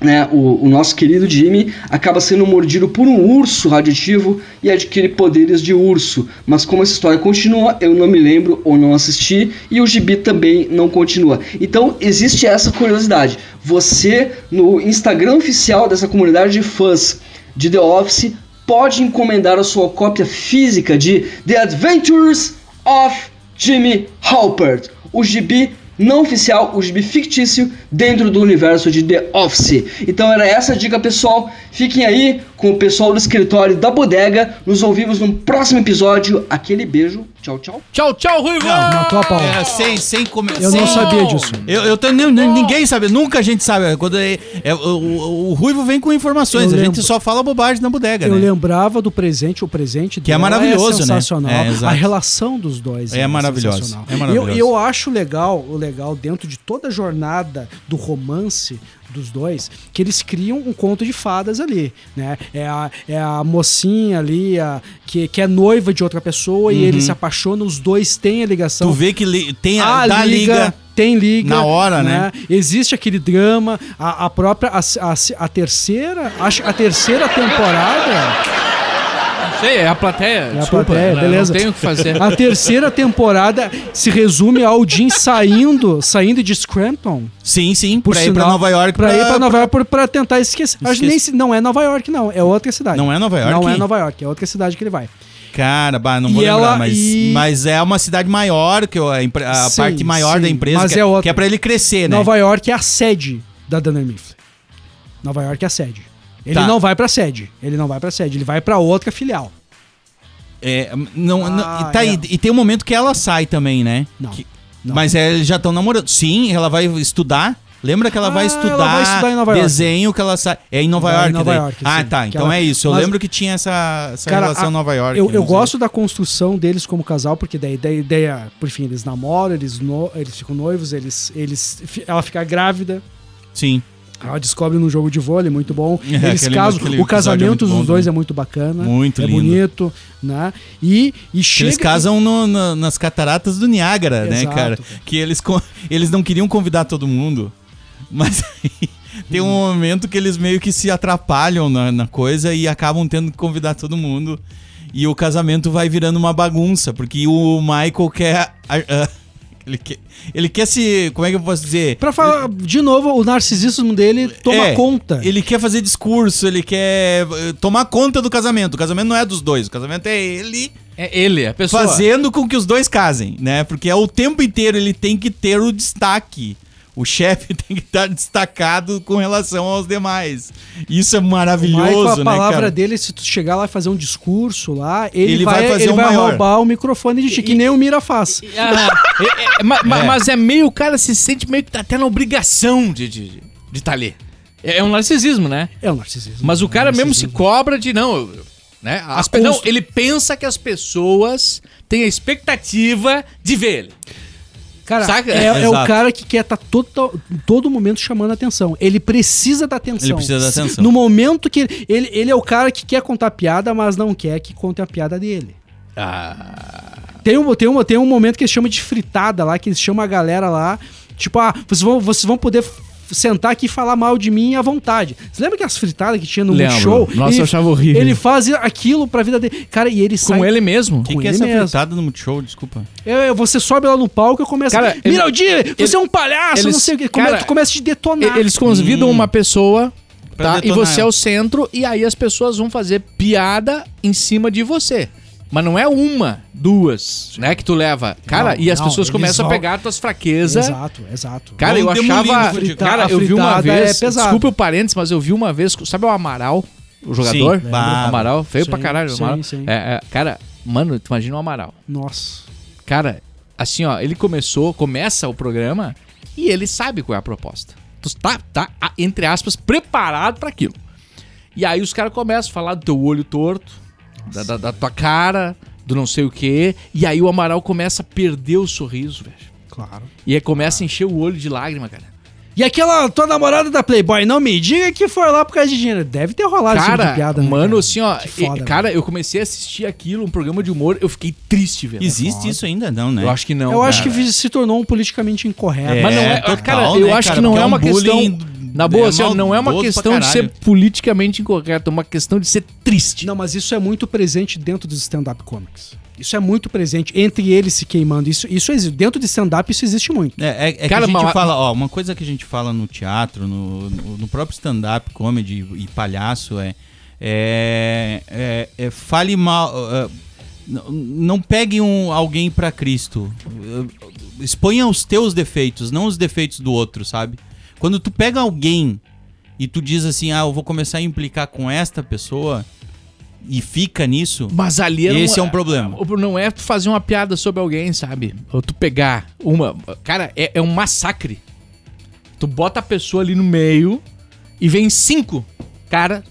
né, o, o, nosso querido Jimmy acaba sendo mordido por um urso radioativo e adquire poderes de urso. Mas como essa história continua, eu não me lembro ou não assisti e o gibi também não continua. Então existe essa curiosidade. Você no Instagram oficial dessa comunidade de fãs de The Office pode encomendar a sua cópia física de The Adventures of Jimmy Halpert. O gibi não oficial, o gibi fictício dentro do universo de The Office. Então era essa a dica, pessoal. Fiquem aí com o pessoal do escritório da bodega. Nos ouvimos no próximo episódio. Aquele beijo. Tchau, tchau. Tchau, tchau, Ruivo! Não, Não, tô a pau. É, sem, sem come... Eu sem- não sabia disso. Eu, eu tô, nem- nem- ninguém sabe, nunca a gente sabe. Quando é, é, o, o- o Ruivo vem com informações, Eu a gente só fala bobagem na bodega, Eu né? lembrava do presente, o presente Que é dela maravilhoso, né? sensacional. É, exato. a relação dos dois É maravilhoso, sensacional. é maravilhoso. Eu, eu acho legal, o legal dentro de toda a jornada do romance dos dois, que eles criam um conto de fadas ali, né? É a, é a mocinha ali, a, que, que é noiva de outra pessoa e eles se apaixonam, os dois têm a ligação. Uhum. Tu vê que li- tem a, a dá liga. liga, tem liga. na hora, né? Existe aquele drama, a, a própria, a, a, a terceira, acho a terceira temporada, Sei, é a plateia. a desculpa, plateia, né? beleza. Não tenho o que fazer. a terceira temporada se resume ao Jim saindo, saindo de Scranton. Sim, sim, Por pra ir pra sinal, Nova York. Pra, ir pra Nova York por- pra tentar esquecer. Acho nem se- não é Nova York, não. É outra cidade. Não é Nova York? Não é Nova York, é outra cidade que ele vai. Cara, bah, não E vou lembrar, ela- mas, e- mas é uma cidade maior, que a, a Sim, parte maior sim, da empresa, mas que, é outra. que é pra ele crescer, né? Nova York é a sede da Dunder Mifflin. Nova York é a sede. Ele Tá. não vai pra sede. Ele não vai pra sede. Ele vai pra outra filial. É, não, Ah, não- e, tá, é. e, e tem um momento que ela sai também, né? Não, Que- não. Mas é, eles já estão namorando. Sim, ela vai estudar. Lembra que ela Ah, vai ela estudar, vai estudar em Nova York. desenho que ela sai. É em Nova em York, Nova daí? York, Ah, tá. Então ela- é isso. Eu Mas- lembro que tinha essa, essa Cara, relação a- Nova York. Eu, eu gosto da construção deles como casal, porque daí, daí, daí ah, por fim, eles namoram, eles, no- eles ficam noivos, eles, eles, ela fica grávida, Sim. Ela descobre num jogo de vôlei muito bom. É, Eles aquele- casam, aquele o é casamento muito dos bom dois também. é muito bacana. Muito é lindo. bonito, né? E, e chega. Eles casam no- na- nas cataratas do Niágara, né, cara? cara. Que eles, eles não queriam convidar todo mundo. Mas aí tem um momento que eles meio que se atrapalham na, na coisa e acabam tendo que convidar todo mundo. E o casamento vai virando uma bagunça, porque o Michael quer. ah, ah, ele, quer ele quer se. Como é que eu posso dizer? Pra falar, de novo, o narcisismo dele toma É, conta. Ele quer fazer discurso, ele quer eh, tomar conta do casamento. O casamento não é dos dois, o casamento é ele É ele, a pessoa. fazendo com que os dois casem, né? Porque é o tempo inteiro ele tem que ter o destaque. O chefe tem que estar destacado com relação aos demais. Isso é O Michael, maravilhoso, a né, palavra cara? dele, se tu chegar lá e fazer um discurso lá, ele, Ele vai, vai fazer ele o vai maior. roubar o microfone de ti, que nem o Mira faz. Ah, é- é- ma- ma- É. Mas é meio, o cara se sente meio que tá até na obrigação de estar de, de tá ali. É, é um narcisismo, né? É o narcisismo. Mas o cara É um mesmo se cobra de não. eu- Né? As A não, ele pensa que as pessoas têm a expectativa de ver ele. Cara, Saca? é, é o cara que quer estar todo, todo momento chamando atenção. Ele precisa da atenção. Ele precisa da atenção. No momento que ele, ele, ele é o cara que quer contar piada, mas não quer que conte a piada dele. Tem um, tem, um, tem um momento que eles chamam de fritada lá, que eles chamam a galera lá, tipo, ah, vocês vão, vocês vão poder sentar aqui e falar mal de mim à vontade. Você lembra que as fritadas que tinha no Lembro. Multishow? Nossa, ele, eu achava horrível. Ele fazia aquilo pra vida dele. Cara, e ele sai... Com ele mesmo? O que, que é ele essa mesmo. fritada no Multishow? Desculpa. Eu- eu- você sobe lá no palco e começa. Cara, ele- Miraldi, você é um palhaço, eles- não sei o que. Come, cara, tu começa a te detonar. Eles convidam Hum. uma pessoa, tá? E você é ela. o centro, e aí as pessoas vão fazer piada em cima de você. Mas não é uma, duas, né? Que tu leva. Cara, Não, e as não, pessoas começam a pegar tuas fraquezas. Exato, exato. Cara, eu achava. Cara, eu vi uma fritada vez. é pesado. desculpe o parênteses, mas eu vi uma vez. Sabe o Amaral? O jogador? Sim, Amaral, feio sim, pra caralho. o sim, Amaral. sim. É, é, cara, mano, tu imagina o Amaral. Nossa. Cara, assim, ó, ele começou, começa o programa e ele sabe qual é a proposta. Tu tá, tá entre aspas, preparado pra aquilo. E aí os caras começam a falar do teu olho torto, da, da- da tua cara, do não sei o quê. E aí o Amaral começa a perder o sorriso, velho. Claro. E aí começa a encher o olho de lágrima, cara. E aquela tua namorada da Playboy, não me diga que foi lá por causa de dinheiro. Deve ter rolado esse tipo Cara, de piada, né, mano, cara? assim, ó. Foda, e- cara, eu comecei a assistir aquilo, um programa de humor, eu fiquei triste, velho. Existe isso ainda não, né? Eu acho que não. Eu acho cara. que se tornou um politicamente incorreto. É, Mas não é. total, cara, né, eu acho cara? que não é é um uma questão. bullying Na boa, é assim, não é uma questão de ser politicamente incorreto, é uma questão de ser triste. Não, mas isso é muito presente dentro dos stand-up comics. Isso é muito presente entre eles se queimando. Isso, isso existe. Dentro de stand-up isso existe muito. É, é- é Cara, que a gente mas- fala, ó, uma coisa que a gente fala no teatro, no, no- no próprio stand-up, comedy e palhaço é, é, é- é fale mal, é, não pegue um, alguém pra Cristo, exponha os teus defeitos, não os defeitos do outro, sabe? Quando tu pega alguém e tu diz assim, ah, eu vou começar a implicar com esta pessoa e fica nisso, Mas ali Esse é um problema. Não é tu fazer uma piada sobre alguém, sabe? Ou tu pegar uma. Cara, é, é um massacre. Tu bota a pessoa ali no meio e vem cinco cara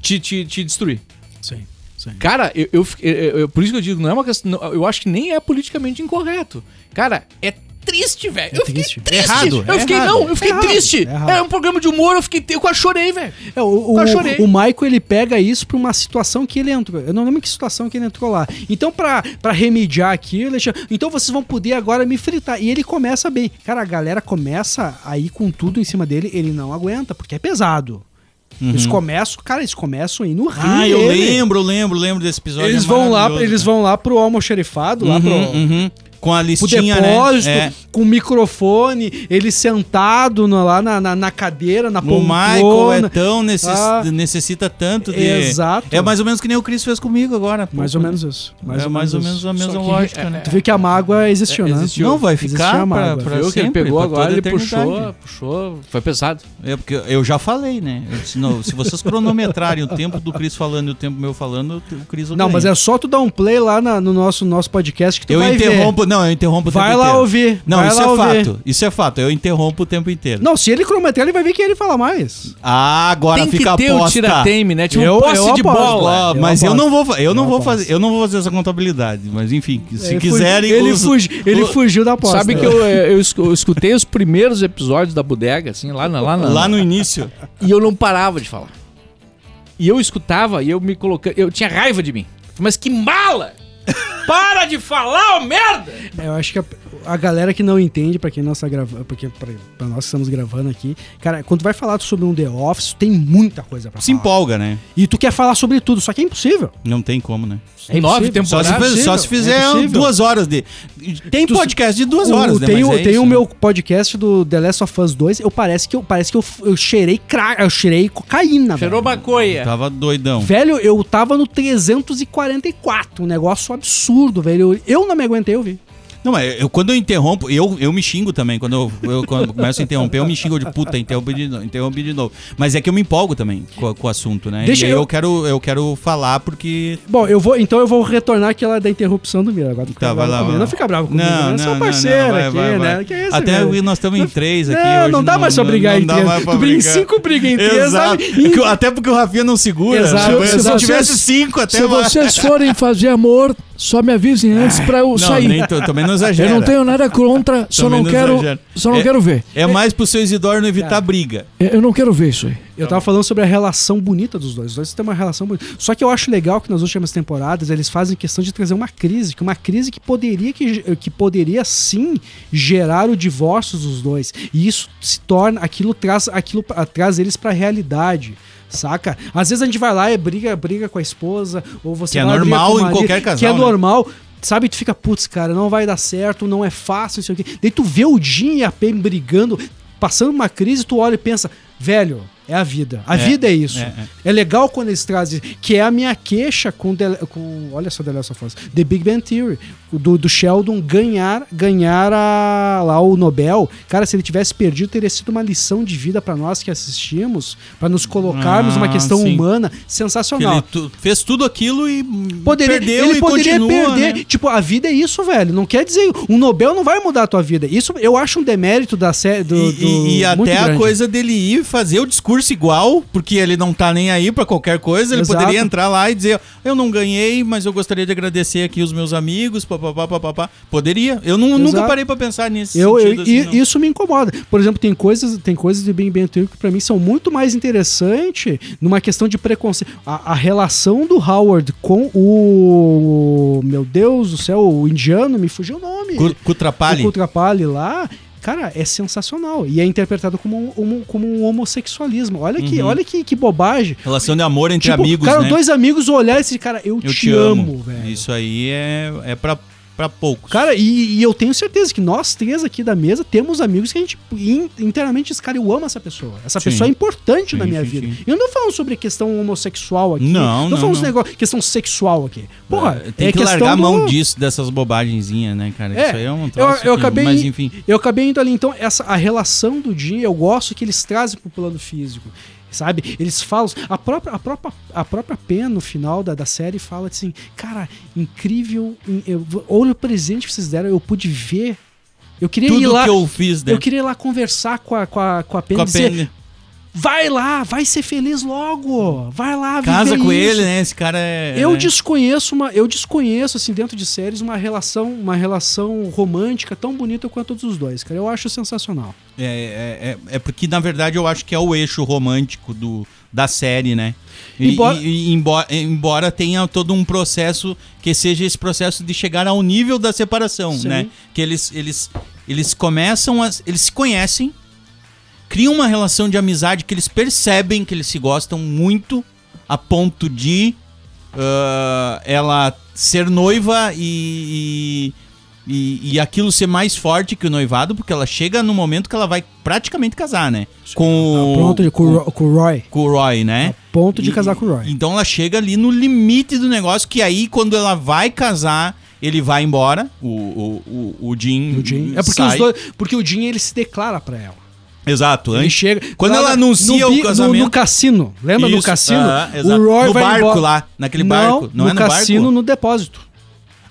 te, te, te destruir. Sim, sim. Cara, eu, eu, eu- eu- por isso que eu digo, não é uma questão. Eu acho que nem é politicamente incorreto. Cara, é triste, velho. eu fiquei triste. triste. Errado, eu é fiquei, errado. não, eu fiquei É triste. é. É um programa de humor, eu fiquei. Eu quase chorei, velho. É, o, o, Eu chorei. o Michael ele pega isso pra uma situação que ele entrou. Eu não lembro que situação que ele entrou lá. Então, pra, pra remediar aquilo, ele chama, então vocês vão poder agora me fritar. E ele começa bem. Cara, a galera começa aí com tudo em cima dele, ele não aguenta, porque é pesado. Eles começam, cara, eles começam aí no rio. ah, eu dele. lembro, lembro, lembro desse episódio. Eles é vão lá, eles vão lá pro almoxerifado, lá Uhum, pro, uhum. Com a pro listinha, depósito, né? É. com o microfone, ele sentado no- lá na, na, na cadeira, na O Michael poltrona. é tão necess- Ah. necessita tanto de. Exato. É mais ou menos que nem o Chris fez comigo agora. pô. Mais ou menos isso. é mais ou menos a mesma lógica, é, né? Tu viu que a mágoa existiu, É, né? existiu. Não, vai ficar a pra, mágoa. pra Viu que ele sempre, pegou pra agora, ele puxou, puxou. Foi pesado. É porque eu já falei, né? Disse, não, se vocês cronometrarem o tempo do Chris falando e o tempo meu falando, o Chris Não, mas é só tu dar um play lá na- no nosso, nosso podcast que tu Eu vai interrompo, não, eu interrompo o ver. Vai tempo lá inteiro. ouvir. Não, vai isso é ouvir. fato. Isso é fato. Eu interrompo o tempo inteiro. Não, se ele cronometrar, ele vai ver que ele fala mais. Ah, agora Tem que fica ter a o aposta. tira-teme, né? Tipo Eu- um posse eu de aposto. bola. Eu mas eu não vou, eu não Eu vou aposto. fazer, eu não vou fazer essa contabilidade, mas enfim, se Ele quiserem fugi- ele, os- fugi- ele o- fugiu da aposta. Sabe que eu, eu, escu- eu escutei os primeiros episódios da bodega, assim, lá, na, lá, na, lá no início. E eu não parava de falar. E eu escutava e eu me colocando. Eu tinha raiva de mim. Mas que mala! Para de falar, ô merda! Eu acho que a- a galera que não entende, pra quem nós tá gravando, porque pra, pra nós que estamos gravando aqui, cara, quando tu vai falar sobre um The Office, tem muita coisa pra Se falar. empolga, né? E tu quer falar sobre tudo, só que é impossível. Não tem como, né? É Nove impossível. Só se, temporadas. fizer- só se fizer é duas horas de. Tem Tu- podcast de duas O- horas, né? Tem, Mas o, é tem isso, o né? meu podcast do The Last of Us 2, eu parece que eu, parece que eu, eu cheirei cra... eu cheirei cocaína, Cheirou velho. maconha. Tava doidão. Velho, eu tava no 344, um negócio absurdo, velho. Eu, eu não me aguentei ouvir. Não, mas eu, quando eu interrompo, eu, eu me xingo também. Quando eu, eu quando começo a interromper, eu me xingo de puta, interrompi de, novo, interrompi de novo. Mas é que eu me empolgo também com, com o assunto, né? Deixa e eu- eu... quero, eu quero falar porque. Bom, eu vou, então eu vou retornar aquela da interrupção do Mira. Agora não Tá, vai lá. Não fica bravo comigo, Não, né? não, Sou parceiro não, vai, aqui, vai, né? vai. Que é isso, Até velho? nós estamos em três aqui. Não, hoje não dá mais pra brigar em três. Tu briga em cinco, briga em três, Exato. É Até porque o Rafinha não segura. Exato, Se, exato. tivesse cinco, até Se vocês forem fazer amor, só me avisem antes pra eu sair. também não exagera. Eu não tenho nada contra, só Também não não quero, exagera. só não É- quero ver. É mais pro seu Isidoro não evitar briga. Eu não quero ver isso aí. Eu tava falando sobre a relação bonita dos dois. Os dois têm uma relação bonita. Só que eu acho legal que nas últimas temporadas eles fazem questão de trazer uma crise, que uma crise que poderia que, que poderia sim gerar o divórcio dos dois. E isso se torna aquilo traz aquilo traz eles pra realidade. Saca? Às vezes a gente vai lá e briga, briga com a esposa, ou você Que é normal com o em marido, qualquer casal, Que é né? normal. Sabe, tu fica, putz, cara, não vai dar certo, não é fácil, não sei o quê. Daí tu vê o Jim e a Pam brigando, passando uma crise, tu olha e pensa, velho, é a vida. A É, vida é isso. é, É, legal quando eles trazem, que é a minha queixa com, The- com olha só The Last of Us, The Big Bang Theory, do, do Sheldon ganhar, ganhar a- lá o Nobel. Cara, se ele tivesse perdido, teria sido uma lição de vida pra nós que assistimos, pra nos colocarmos Ah, numa questão sim. humana Que sensacional. ele tu- fez tudo aquilo e Poderia, perdeu ele e poderia continua, perder. né? Tipo, a vida é isso, velho. Não quer dizer. Um Nobel não vai mudar a tua vida. Isso eu acho um demérito da série. Do, E, do- e- e até a grande. coisa dele ir fazer o discurso igual, porque ele não tá nem aí pra qualquer coisa, ele Exato. poderia entrar lá e dizer, eu não ganhei, mas eu gostaria de agradecer aqui os meus amigos, papapá, papapá. Poderia. Eu não- nunca parei pra pensar nisso. Eu, eu- assim, e- isso me incomoda. Por exemplo, tem coisas, tem coisas de Bang Theory que pra mim são muito mais interessantes numa questão de preconceito. A, a relação do Howard com o meu Deus do céu, o indiano, me fugiu o nome. Cu- Cutrapalli. o Kutrapali lá, cara, é sensacional. E é interpretado como um, um- como um homossexualismo. Olha que, Uhum. olha que, que bobagem. Relação de amor entre Tipo, amigos, cara, né? dois amigos olhar e dizer, cara, eu, Eu te, amo, velho. Isso aí é, é pra, pra poucos. Cara, e, e eu tenho certeza que nós três aqui da mesa temos amigos que a gente in- inteiramente diz, cara, eu amo essa pessoa. Essa Sim. pessoa é importante Sim, na minha sim, vida. sim. Eu não tô falando sobre questão homossexual aqui. Não, não, falando não. negócio, questão sexual aqui. Porra, É, tem é que largar a mão do- disso, dessas bobagenzinhas, né, cara? É, Isso aí é um eu, troço eu que- acabei, Mas enfim. eu acabei indo ali. Então, essa, a relação do Jim, eu gosto que eles trazem pro plano físico. Sabe? Eles falam. A própria, a própria, a própria Pen, no final da, da série, fala assim: Cara, incrível. eu- olha o presente que vocês deram, eu pude ver. Eu queria ir Tudo lá. que eu fiz, né? Eu queria ir lá conversar com a, com a, com a Pen Com e a dizer: Penny. Vai lá, vai ser feliz logo. Vai lá, Casa com isso." ele, né? Esse cara é. Eu né? desconheço uma, eu desconheço assim dentro de séries uma relação, uma relação romântica tão bonita quanto a dos dois, cara. Eu acho sensacional. É, é, é, é porque, na verdade, eu acho que é o eixo romântico do, da série, né? E, Embora- e- e embora, embora tenha todo um processo que seja esse processo de chegar ao nível da separação, Sim. né? Que eles, eles, eles começam a. Eles se conhecem, criam uma relação de amizade que eles percebem que eles se gostam muito, a ponto de ah, ela ser noiva e, e, e, e aquilo ser mais forte que o noivado, porque ela chega no momento que ela vai praticamente casar, né? Com, o- Pronto, com, com o Roy. com o Roy, né? A ponto de E- casar com o Roy. Então ela chega ali no limite do negócio, que aí quando ela vai casar, ele vai embora, o, o, o, o Jim, O Jim. É porque, sai. os dois, porque o Jim ele se declara pra ela. Exato, Ele antes. chega. Quando ela no- anuncia no o bi- no- casamento. No, cassino. Lembra no Isso, cassino? aham, exato. o Roy No vai barco embora. lá, naquele Não, barco. Não no é no cassino, barco? no depósito.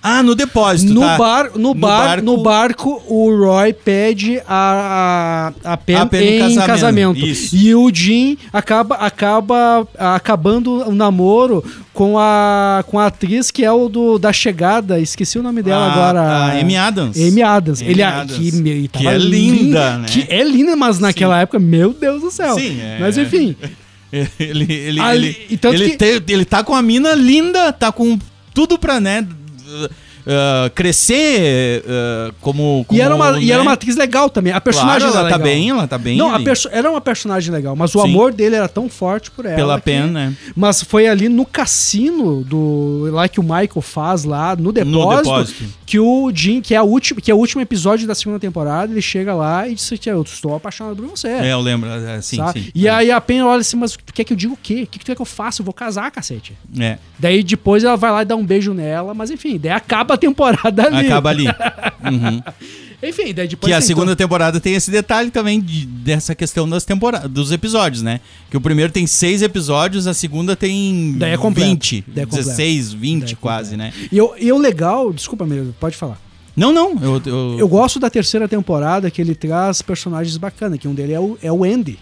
Ah, no depósito, No, tá. bar, no, bar, no barco, o Roy pede a, a, a Pen A no em casamento, casamento. isso. E o Jim acaba, acaba acabando o namoro com a, com a atriz que é o do, da chegada. Esqueci o nome dela A- agora. a Amy Adams. Amy Adams. Amy Ele, Adams. Que, me- Que é linda, né? Que é linda, mas naquela época, meu Deus do céu. Sim, é. Mas enfim. Ele, ele, Ali- ele, ele, que- ele tá com a mina linda, tá com tudo pra, né? Ah, crescer ah, como, como. E era, uma, e era né? uma atriz legal também. A personagem Claro, ela tá legal. bem, ela tá bem. Não, era uma personagem legal, mas o Sim. amor dele era tão forte por ela. Pela que- pena, né? Mas foi ali no cassino do lá que o Michael faz lá no depósito, depósito. Que o Jim, que é a última, que é o último episódio da segunda temporada, ele chega lá e diz que eu estou apaixonado por você. É, eu lembro. é, Sim, sabe? sim. E aí a Pen olha assim, mas tu quer que eu diga o quê? O que, que tu quer que eu faça? Eu vou casar, cacete. É, Daí depois ela vai lá e dá um beijo nela, mas enfim, daí acaba a temporada ali. acaba ali. Uhum. Enfim, daí depois Que a tem segunda temporada tem esse detalhe também de- dessa questão das temporadas, dos episódios, né? Que o primeiro tem seis episódios, a segunda tem Daí é completo. 20, Daí é completo. 16, 20 Daí é quase, né? E eu, e o legal, desculpa, meu, pode falar. Não, não, eu... eu- Eu gosto da terceira temporada que ele traz personagens bacanas, que um dele é o, é o Andy.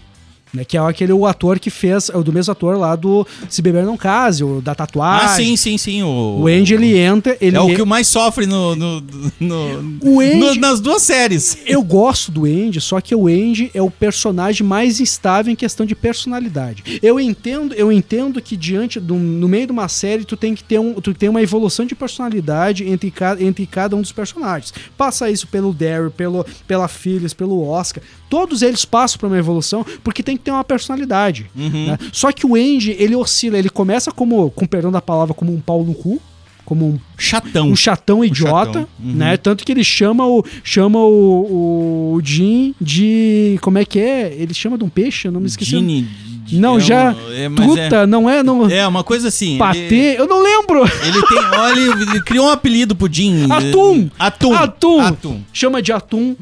Né, que é aquele o ator que fez, é o do mesmo ator lá do Se Beber Não Case, o da tatuagem. Ah, sim, sim, sim. O, O Andy, ele entra, ele... É o que mais sofre no, no, no- O Andy- no- nas duas séries. Eu gosto do Andy, só que o Andy é o personagem mais instável em questão de personalidade. Eu entendo, eu entendo que diante do, no meio de uma série tu tem que ter um, tu tem uma evolução de personalidade entre, ca, entre cada um dos personagens. Passa isso pelo Daryl, pelo pela Phyllis, pelo Oscar. Todos eles passam por uma evolução porque tem ter uma personalidade. né? Só que o Andy, ele oscila, ele começa como, com perdão da palavra, como um pau no cu, como um Chatão. um chatão idiota, chatão, uhum. né? Tanto que ele chama o chama o, o Jim de como é que é? Ele chama de um peixe, eu não me esqueci. Gini, de- Não, é já um- é, truta, não é, não É, é uma coisa assim. patê, eu não lembro. Ele, tem. Olha, ele, criou um apelido pro Jim. Atum. Atum. Atum. Atum. Chama de atum.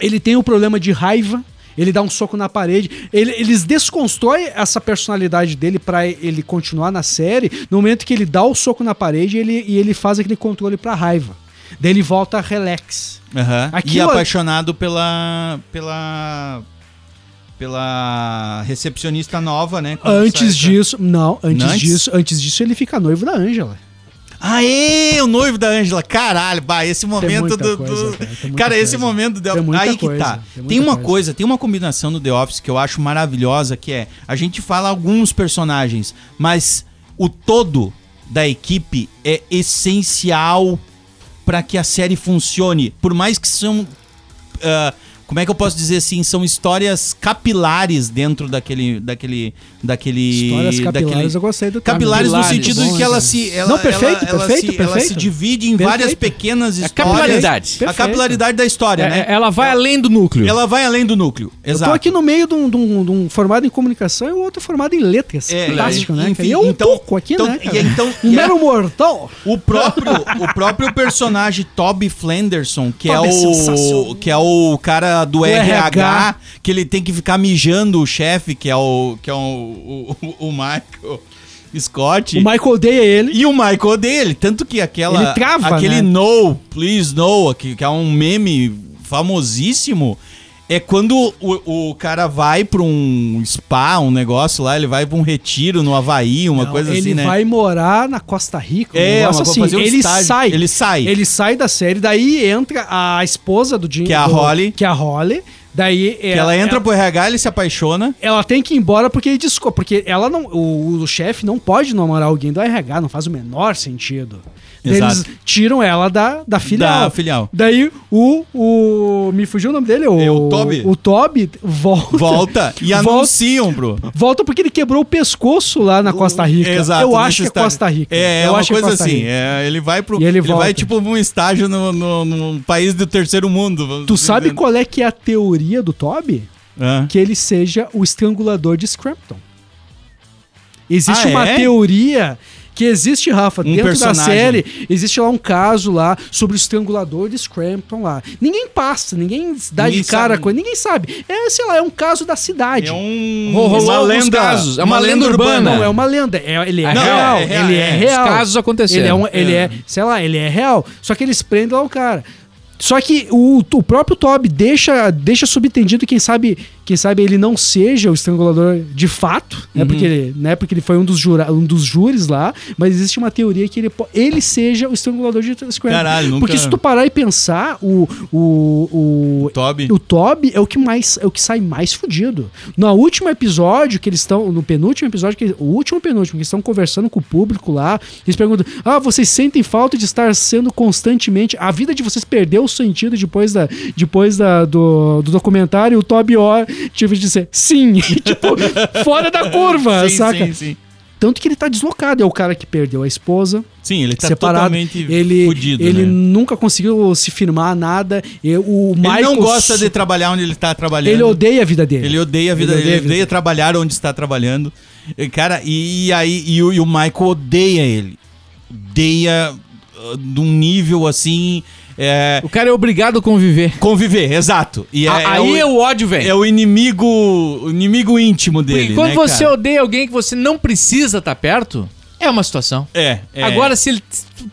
Ele tem o problema de raiva. Ele dá um soco na parede. Ele- eles desconstroem essa personalidade dele pra ele continuar na série. No momento que ele dá o soco na parede ele, e ele faz aquele controle pra raiva. Daí ele volta relax. Aham. E apaixonado pela. pela. pela recepcionista nova, né? Antes disso, não, antes, disso, antes disso ele fica noivo da Ângela. Aê, o noivo da Ângela. Caralho, bah, esse momento do. coisa, do- cara, esse momento deu. Tem muita Aí que coisa, tá. tem Tem, uma coisa. coisa, tem uma combinação no The Office que eu acho maravilhosa, que é a gente fala alguns personagens, mas o todo da equipe é essencial para que a série funcione. Por mais que são. ah, como é que eu posso dizer assim? São histórias capilares dentro daquele. daquele. daquele. Histórias capilares, daquele- eu gostei do termo. Capilares no sentido de bom, que ela se. Ela, Não, perfeito, ela- ela perfeito, se, Ela se perfeito. divide em Perfeito. várias pequenas É a histórias. capilaridade. A Perfeito. capilaridade da história, É, né? Ela vai além do núcleo. Ela vai além do núcleo. Eu Exato. tô aqui no meio de um, de um- de um formado em comunicação e o outro formado em letras. É, Fantástico, né? enfim, cara? E eu um então- pouco aqui, então- né? e então- um e mero mortal. O próprio, o próprio personagem Toby Flanderson, que Toby é é o que é o cara do, RH, RH, que ele tem que ficar mijando o chefe, que é o que é o, o, o Michael Scott. O Michael odeia ele. E o Michael odeia ele, tanto que aquela Ele trava, aquele né? no, please no, que, que é um meme famosíssimo, é quando o, o cara vai pra um spa, um negócio lá, ele vai pra um retiro no Havaí, uma Não, coisa ele assim, né? vai morar na Costa Rica. um É, negócio assim. fazer um ele estágio. sai. Ele sai. Ele sai da série, daí entra a esposa do Jim. Que é a do- Holly. Que é a Holly. Daí Que ela entra pro RH, ele se apaixona. ela tem que ir embora porque ele desco- porque ela não o, o chefe não pode namorar alguém do RH, não faz o menor sentido. Eles tiram ela da, da filial. Da filial. Daí o, o me fugiu o nome dele, o, É o Toby. O Toby volta. Volta e Volta- anunciam, bro. Volta porque ele quebrou o pescoço lá na Costa Rica. Exato. Eu acho que é. Costa Rica. É, é Eu uma é coisa Costa assim. É, ele vai pro. E ele ele volta. vai, tipo, num estágio no, no, num país do terceiro mundo. Tu sabe qual é que é a teoria do Toby? Ah. Que ele seja o estrangulador de Scrampton. Existe Ah, uma é? teoria que existe, Rafa, Um dentro da personagem. série, existe lá um caso lá sobre o estrangulador de Scrampton lá. Ninguém passa, ninguém dá Ninguém de cara sabe. com ele, ninguém sabe. É, sei lá, é um caso da cidade. É um. Rolou uma lenda. casos. É uma lenda urbana. Não é uma lenda, é, ele é, Não, real, é real, ele é, é. real. Os casos aconteceram. Ele é, um, ele é, sei lá, ele é real. Só que eles prendem lá o cara. Só que o, o próprio Toby deixa, deixa subentendido, quem sabe, quem sabe ele não seja o estrangulador de fato, né? Porque, ele, né? Porque ele foi um dos, jura, um dos júris lá, mas existe uma teoria que ele, ele seja o estrangulador de Scranton. Caralho, nunca- Porque se tu parar e pensar, o, o, o, Toby. o Toby é o que mais é o que sai mais fudido. No último episódio que eles estão, no penúltimo episódio, que, o último penúltimo, que eles estão conversando com o público lá, eles perguntam: "Ah, vocês sentem falta de estar sendo constantemente, a vida de vocês perdeu o sentido depois da depois da, do, do documentário?" O Toby tive de dizer: "Sim", tipo, fora da curva, Sim, saca? sim, sim. Tanto que ele tá deslocado, é o cara que perdeu a esposa, Sim, ele tá separado. totalmente ele fudido, ele né? nunca conseguiu se firmar nada. E o Michael Ele não gosta de trabalhar onde ele tá trabalhando. Ele odeia a vida dele. Ele odeia a vida, Ele ele odeia odeia, a vida. trabalhar onde está trabalhando. E, Cara, e, aí e o, e o Michael odeia ele. Odeia uh, de um nível assim. É, O cara é obrigado a conviver. conviver, exato. E é, A- é aí é o, o ódio, velho. é o inimigo, o inimigo íntimo dele. Porque quando né, você cara? odeia alguém que você não precisa estar perto, é uma situação. É, é. Agora, se ele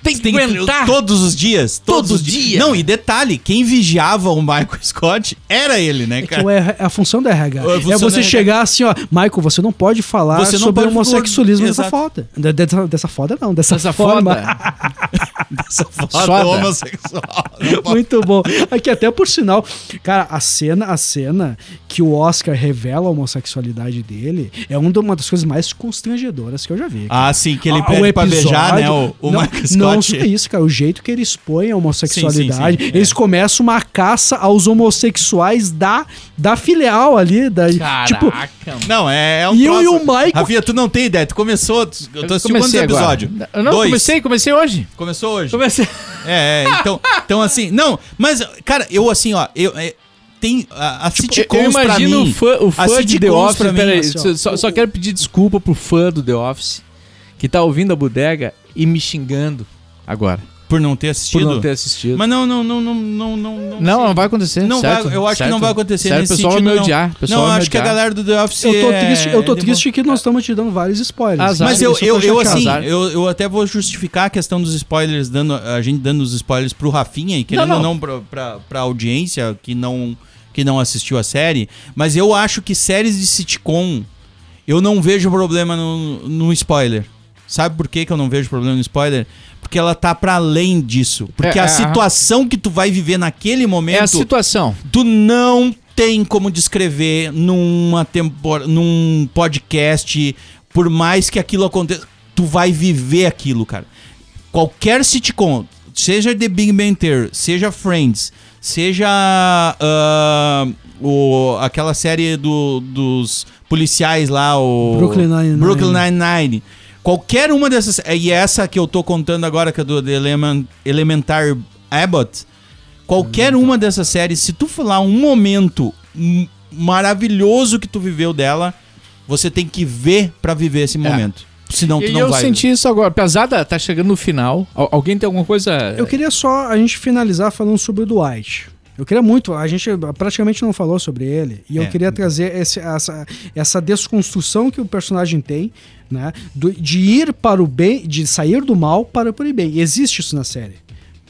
tem que aguentar. todos os dias. Todos Todo os dias. dia. Não, e detalhe, quem vigiava o Michael Scott era ele, né, É que cara? RH é a função do RH. É do você RH. chegar assim, ó, Michael, você não pode falar Você não sobre pode- homossexualismo dessa foda. De- Dessa, dessa foda não, dessa, Essa forma. foda. Dessa foda Soda. homossexual. Muito bom. Aqui até por sinal, cara, a cena, a cena que o Oscar revela a homossexualidade dele é uma das coisas mais constrangedoras que eu já vi. Ah, sim, que ele Ah, pede pra beijar, né, o, o não, Michael Não Scott. só isso, cara. O jeito que ele expõe a homossexualidade. Sim, sim, sim, eles começam uma caça aos homossexuais da, da filial ali. Da, tipo, Caraca, mano. Não, é, é um E eu troço- e o Michael- Rafinha, tu não tem ideia. Tu começou... tu- Eu tô assistindo quantos agora. episódios? Eu Não, Dois. comecei, comecei hoje. Começou hoje? Comecei. É, é, então, então assim... Não, mas, cara, eu assim, ó... Eu, é, tem a, a sitcoms Tipo, eu pra imagino mim... o fã, o a fã de The sitcoms Office. mim, Pera aí, assim, ó, só- só, só quero pedir desculpa pro fã do The Office que tá ouvindo a bodega e me xingando agora. Por não ter Por assistido. não ter assistido. Mas não, não, não, não, não, não... não, não vai acontecer. Não certo? vai, eu acho que Certo? não vai acontecer Certo, nesse o pessoal sentido, vai odiar. pessoal Não, vai me acho que a galera do The Office eu tô é- triste, eu tô é triste que nós estamos te dando vários spoilers. Azar. Mas eu, eu, eu assim, eu, eu até vou justificar a questão dos spoilers, dando, a gente dando os spoilers pro Rafinha, e querendo Não, ou não. não pra, pra, pra audiência que não, que não assistiu a série, mas eu acho que séries de sitcom, eu não vejo problema no, no spoiler. Sabe por que, que eu não vejo problema no spoiler? Porque ela tá pra além disso. Porque É, a é, situação que tu vai viver naquele É a momento situação. tu não tem como descrever numa tempor... num podcast, por mais que aquilo aconteça, tu vai viver aquilo, cara. Qualquer sitcom, seja The Big Bang Theory, seja Friends, seja ah, o, aquela série do- dos policiais lá, o Brooklyn Nine-Nine. Brooklyn Nine-Nine. Qualquer uma dessas, e essa que eu tô contando agora, que é do The Elemen- Elementar Abbott, Qualquer uma dessas séries, se tu falar um momento maravilhoso que tu viveu dela, você tem que ver pra viver esse momento. Senão tu E não eu vai. senti isso agora. Pesada, tá chegando no final. Al- alguém tem alguma coisa. Eu queria só a gente finalizar falando sobre o Dwight. Eu queria muito, a gente praticamente não falou sobre ele, e eu É. queria trazer esse- essa, essa desconstrução que o personagem tem, né? do- de ir para o bem, de sair do mal para o bem. Existe isso na série.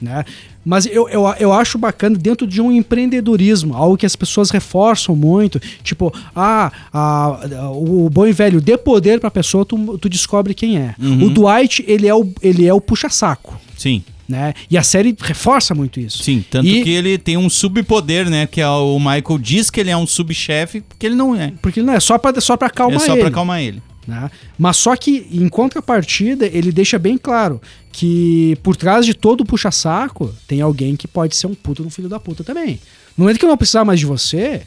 Né? Mas eu, eu, eu acho bacana dentro de um empreendedorismo, algo que as pessoas reforçam muito. Tipo, ah, a- o bom e velho, dê poder pra pessoa, tu, tu descobre quem é. Uhum. O Dwight, ele é o, ele é o puxa-saco Sim, né? E a série reforça muito isso. sim. Tanto E- que ele tem um subpoder, né? Que é o Michael diz que ele é um subchefe, porque ele não é. Porque não é só pra, só pra acalmar é só ele. pra acalmar ele. Né? Mas só que, em contrapartida, ele deixa bem claro que por trás de todo puxa-saco tem alguém que pode ser um puto no filho da puta também. No momento que eu não precisar mais de você,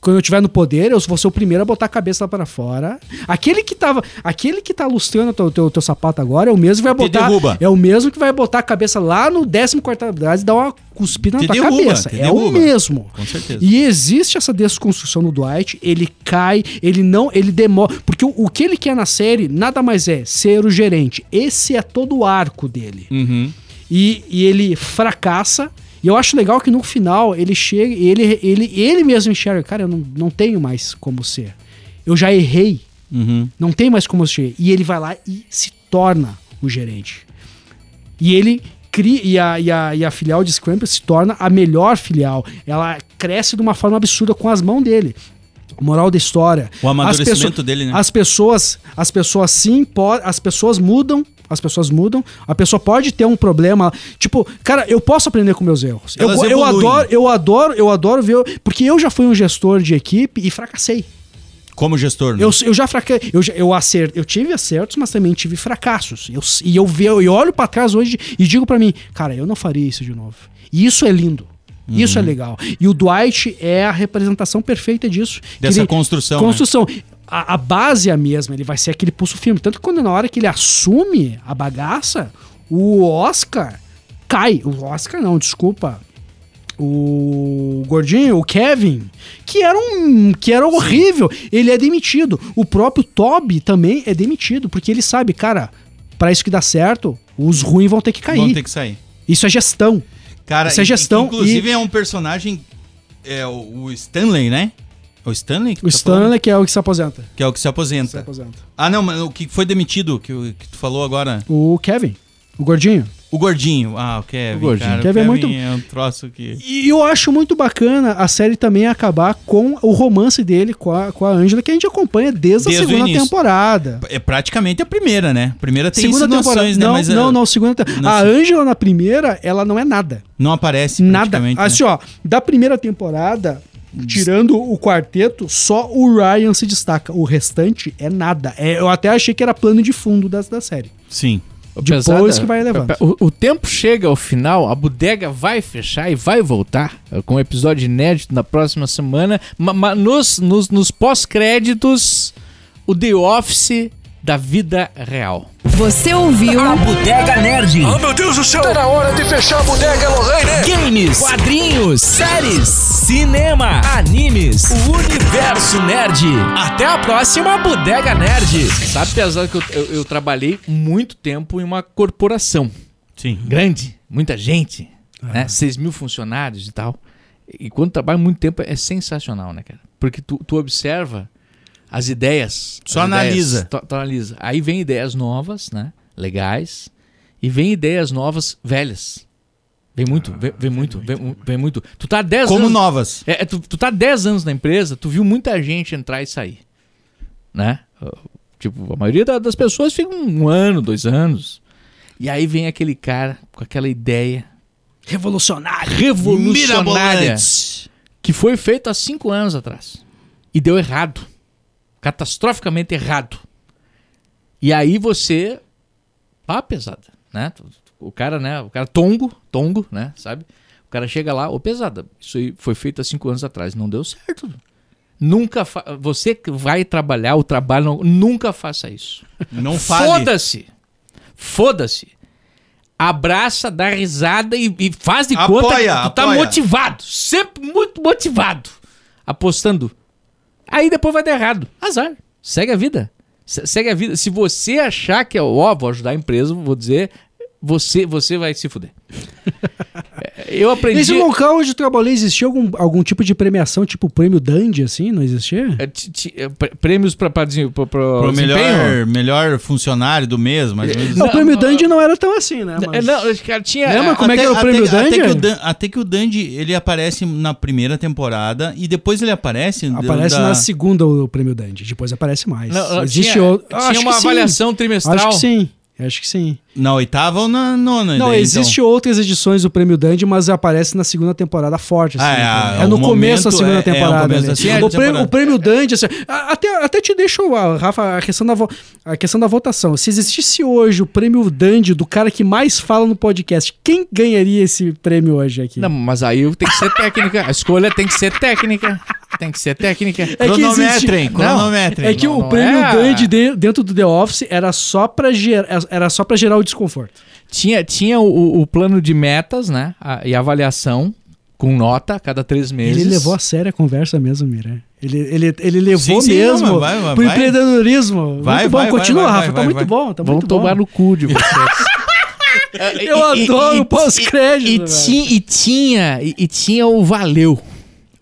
quando eu estiver no poder, eu vou ser o primeiro a botar a cabeça lá para fora. Aquele que tava. Aquele que tá lustrando o teu, teu, teu sapato agora é o mesmo que vai botar. derruba. É o mesmo que vai botar a cabeça lá no 14 andar e dar uma cuspida na Te tua derruba, cabeça. É o derruba. mesmo. Com certeza. E existe essa desconstrução no Dwight, ele cai, ele não, ele demora, porque o, o que ele quer na série nada mais é ser o gerente. Esse é todo o arco dele. Uhum. E, e ele fracassa. E eu acho legal que no final ele chega, ele, ele, ele mesmo enxerga, cara, eu não, não tenho mais como ser. Eu já errei, Uhum. não tem mais como ser. E ele vai lá e se torna o gerente. E ele cria, e a, e a, e a filial de Scramble se torna a melhor filial. Ela cresce de uma forma absurda com as mãos dele. Moral da história. O amadurecimento As pesso- dele, né? As pessoas, as pessoas sim, as pessoas mudam, as pessoas mudam. A pessoa pode ter um problema, tipo, cara, eu posso aprender com meus erros. Eu, eu adoro, eu adoro, eu adoro ver, porque eu já fui um gestor de equipe e fracassei. Como gestor, né? Eu, eu já fracassei, eu, eu eu tive acertos, mas também tive fracassos. Eu, e eu, ve- eu olho pra trás hoje e digo pra mim, cara, eu não faria isso de novo. E isso é lindo. Isso Uhum. é legal. E o Dwight é a representação perfeita disso. Dessa construção, né? Construção. A, a base é a mesma, ele vai ser aquele pulso firme. Tanto que quando na hora que ele assume a bagaça, o Oscar cai. O Oscar não, desculpa. O gordinho, o Kevin, que era um que era horrível, ele é demitido. O próprio Toby também é demitido, porque ele sabe, cara, pra isso que dá certo, os ruins vão ter que cair. Vão ter que sair. Isso é gestão. Cara, Isso é e- gestão e inclusive é um personagem. É o Stanley, né? O Stanley? que O tá falando? Stanley que é o que se aposenta. Que é o que se aposenta. Se aposenta. Ah, não, mas o que foi demitido, que, que tu falou agora? O Kevin, o gordinho. O gordinho. Ah, o Kevin. O gordinho. Cara, o Kevin é muito- é um troço que. E eu acho muito bacana a série também acabar com o romance dele com a, com a Angela, que a gente acompanha desde, Desde a segunda temporada. É praticamente a primeira, né? A primeira tem segunda temporada. insinuações, né? Não, Mas não, ah, não, segunda temporada. não A. Angela na primeira, ela não é nada. não aparece Nada. né? Assim, ó, da primeira temporada, tirando o quarteto, só o Ryan se destaca. O restante é nada. É, eu até achei que era plano de fundo da, da série. Sim. Depois Pesada- que vai levando. O, o tempo chega ao final, a bodega vai fechar e vai voltar eh, com um episódio inédito na próxima semana. Mas nos, nos, nos pós-créditos, o The Office da vida real. Você ouviu A Bodega Nerd. Oh, meu Deus do céu. Tá na hora de fechar a bodega, Lorraine. Games, quadrinhos, séries, cinema, animes, o universo nerd. Até a próxima Bodega Nerd. Sabe, pesado que eu, eu, eu trabalhei muito tempo em uma corporação Sim. grande, muita gente, né? 6 mil funcionários e tal. E quando trabalha muito tempo é sensacional, né, cara? Porque tu, tu observa as ideias. Só as analisa. ideias, analisa. Aí vem ideias novas, né? Legais. E vem ideias novas velhas. Vem muito, vem, vem muito, vem, mu- vem muito. Tu tá 10 Como anos. novas. É, é, tu, tu tá 10 anos na empresa, tu viu muita gente entrar e sair. Né? Uh, Tipo, a maioria da- das pessoas fica um ano, dois anos. E aí vem aquele cara com aquela ideia revolucionária Mirabolantes. que foi feita há cinco anos atrás. E deu errado. Catastroficamente errado. E aí você. Pá, pesada, né? O cara, né? O cara tongo, tongo, né? Sabe? O cara chega lá, ô pesada, isso aí foi feito há cinco anos atrás, não deu certo. Nunca fa... Você que vai trabalhar, o trabalho, não- nunca faça isso. Não fale. Foda-se! Foda-se! Abraça, dá risada e, e faz de Apoia, conta que tu tá apoia. motivado. Sempre muito motivado. Apostando. Aí depois vai dar errado. Azar. Segue a vida. Se- Segue a vida. Se você achar que é ó, vou ajudar a empresa, vou dizer, você, você vai se fuder. Eu aprendi. Nesse local onde eu trabalhei, existia algum, algum tipo de premiação, tipo prêmio Dandy, assim? Não existia? é, ti- ti- é, prêmios Pro desempenho? melhor, melhor funcionário do mês, mais ou menos. Não, o prêmio Dandy não era tão assim, né? Mas- Não, cara, tinha. Lembra como é que era o prêmio até, Dandy? Até que, o Dan- até que o Dandy, ele aparece na primeira temporada e depois ele aparece... Aparece da- na segunda o prêmio Dandy, depois aparece mais. Não, não, Existe tinha, outro. tinha uma que sim. avaliação trimestral. Acho que sim. Acho que sim. Na oitava ou na nona? Não, daí, existe então? outras edições do Prêmio Dandy, mas aparece na segunda temporada forte. Assim, Ah, é, é, no começo da segunda é- é o temporada. começo ali. da segunda o, prêmio, temporada. o prêmio Dandy, assim, até, até te deixo, ah, Rafa, a questão, da a questão da votação. Se existisse hoje o prêmio Dandy do cara que mais fala no podcast, quem ganharia esse prêmio hoje aqui? Não, mas aí tem que ser técnica. A escolha tem que ser técnica. Tem que ser técnica. É que Cronometrem, existe- cronometrem. É que Não, o não prêmio é. Dandy dentro do The Office era só pra gerar, era só pra gerar o desconforto. Tinha, tinha o, o plano de metas, né? A- e avaliação com nota a cada três meses. Ele levou a sério a conversa mesmo, Mira. Ele, ele, ele levou Sim, sim, mesmo não, vai, vai, pro vai. empreendedorismo. Vai, muito bom, vai, continua, vai, Rafa. vai, tá muito vai. bom, tá Vão muito tomar bom. no cu de vocês. Eu E- e- adoro e- o pós-crédito. E, ti- e tinha, e, e tinha o valeu.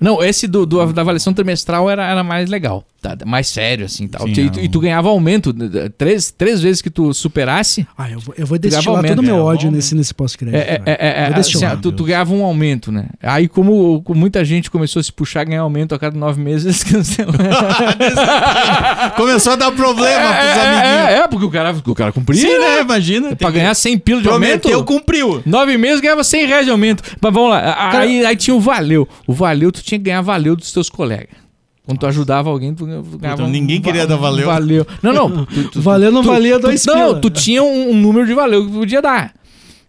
Não, esse do, do- da avaliação trimestral era, era mais legal. Tá, mais sério, assim, tal. Sim, e, tu, é um- e tu ganhava aumento. né, Três, três vezes que tu superasse, Ah, eu vou, eu vou destilar todo o meu é, ódio nesse, nesse pós-crédito. É, é, é, é, assim, tu, tu ganhava um aumento, né? Aí, como, como muita gente começou a se puxar, ganhar aumento a cada nove meses, eles cancelaram. Começou a dar problema pros amiguinhos. é, é, porque o cara, o cara cumpria. Sim, né? né? Imagina. Pra ganhar 100 pila de Prometeu, aumento. cumpriu. Nove meses ganhava 100 reais de aumento. Mas vamos lá. Aí, aí tinha o valeu. O valeu, tu tinha que ganhar valeu dos teus colegas. Quando tu ajudava alguém, tu ganhava. um ninguém queria dar valeu. Valeu. Não, não. Tu, tu- Valeu não tu- valia tu- dois Não, pila. tu tinha um, um número de valeu que tu podia dar.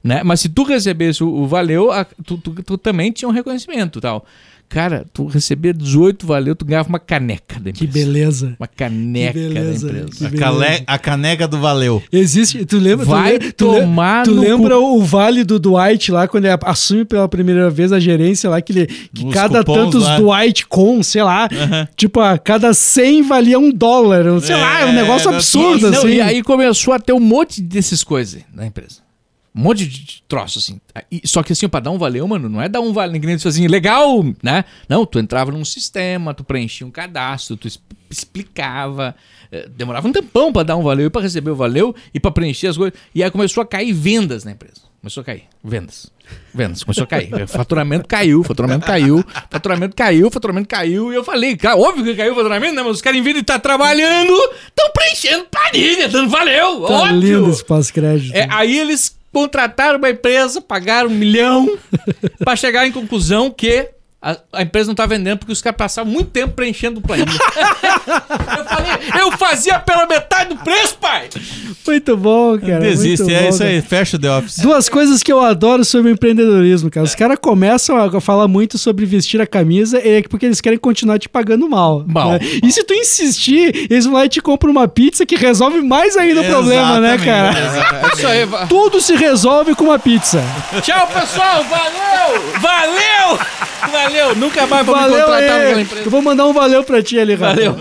Né? Mas se tu recebesse o, o valeu, a- tu, tu- tu também tinha um reconhecimento tal. Cara, tu recebia 18 valeu, tu ganhava uma caneca da Que empresa. beleza. Uma caneca Que beleza, da empresa. que A, cale- a caneca do Valeu. Existe. Tu lembra? Vai tu, le- tu le- tomar tu no lembra o vale do Dwight lá, quando ele assume pela primeira vez a gerência lá, que, ele, que Os cada cupons tantos lá. Dwight com, sei lá, tipo, a cada 100 valia um dólar. Sei lá, é um É, negócio não, absurdo, Não, assim. E aí começou a ter um monte desses coisas na empresa. Um monte de troço, assim. E- Só que assim, pra dar um valeu, mano, não é dar um valeu, ninguém assim, legal, né? Não, tu entrava num sistema, tu preenchia um cadastro, tu explicava. eh, Demorava um tempão pra dar um valeu e pra receber o valeu e pra preencher as coisas. E aí começou a cair vendas na empresa. Começou a cair. Vendas. Vendas. Começou a cair. Faturamento caiu, faturamento caiu, faturamento caiu, faturamento caiu. E eu falei, cara, óbvio que caiu o faturamento, né? Mas os caras, em vez de estar trabalhando, estão preenchendo planilha, dando valeu. Tá óbvio. lindo esse pós-crédito. É, aí eles contrataram uma empresa, pagaram um milhão pra chegar em conclusão que a, a empresa não tá vendendo porque os caras passavam muito tempo preenchendo planilha. eu falei, eu fazia pela metade do preço, pai! Muito bom, cara. Desiste, é bom, isso cara. aí. Fecha o The Office. Duas coisas que eu adoro sobre o empreendedorismo, cara. Os caras começam a falar muito sobre vestir a camisa é porque eles querem continuar te pagando mal. Mal, né? E se tu insistir, eles vão lá e te compram uma pizza que resolve mais ainda o problema, né, Exatamente, cara? exatamente. Isso aí, Tudo se resolve com uma pizza. Tchau, pessoal! Valeu! Valeu! Valeu! Nunca mais vou me Valeu contratar aí. naquela empresa. Eu vou mandar um valeu pra ti ali. Valeu!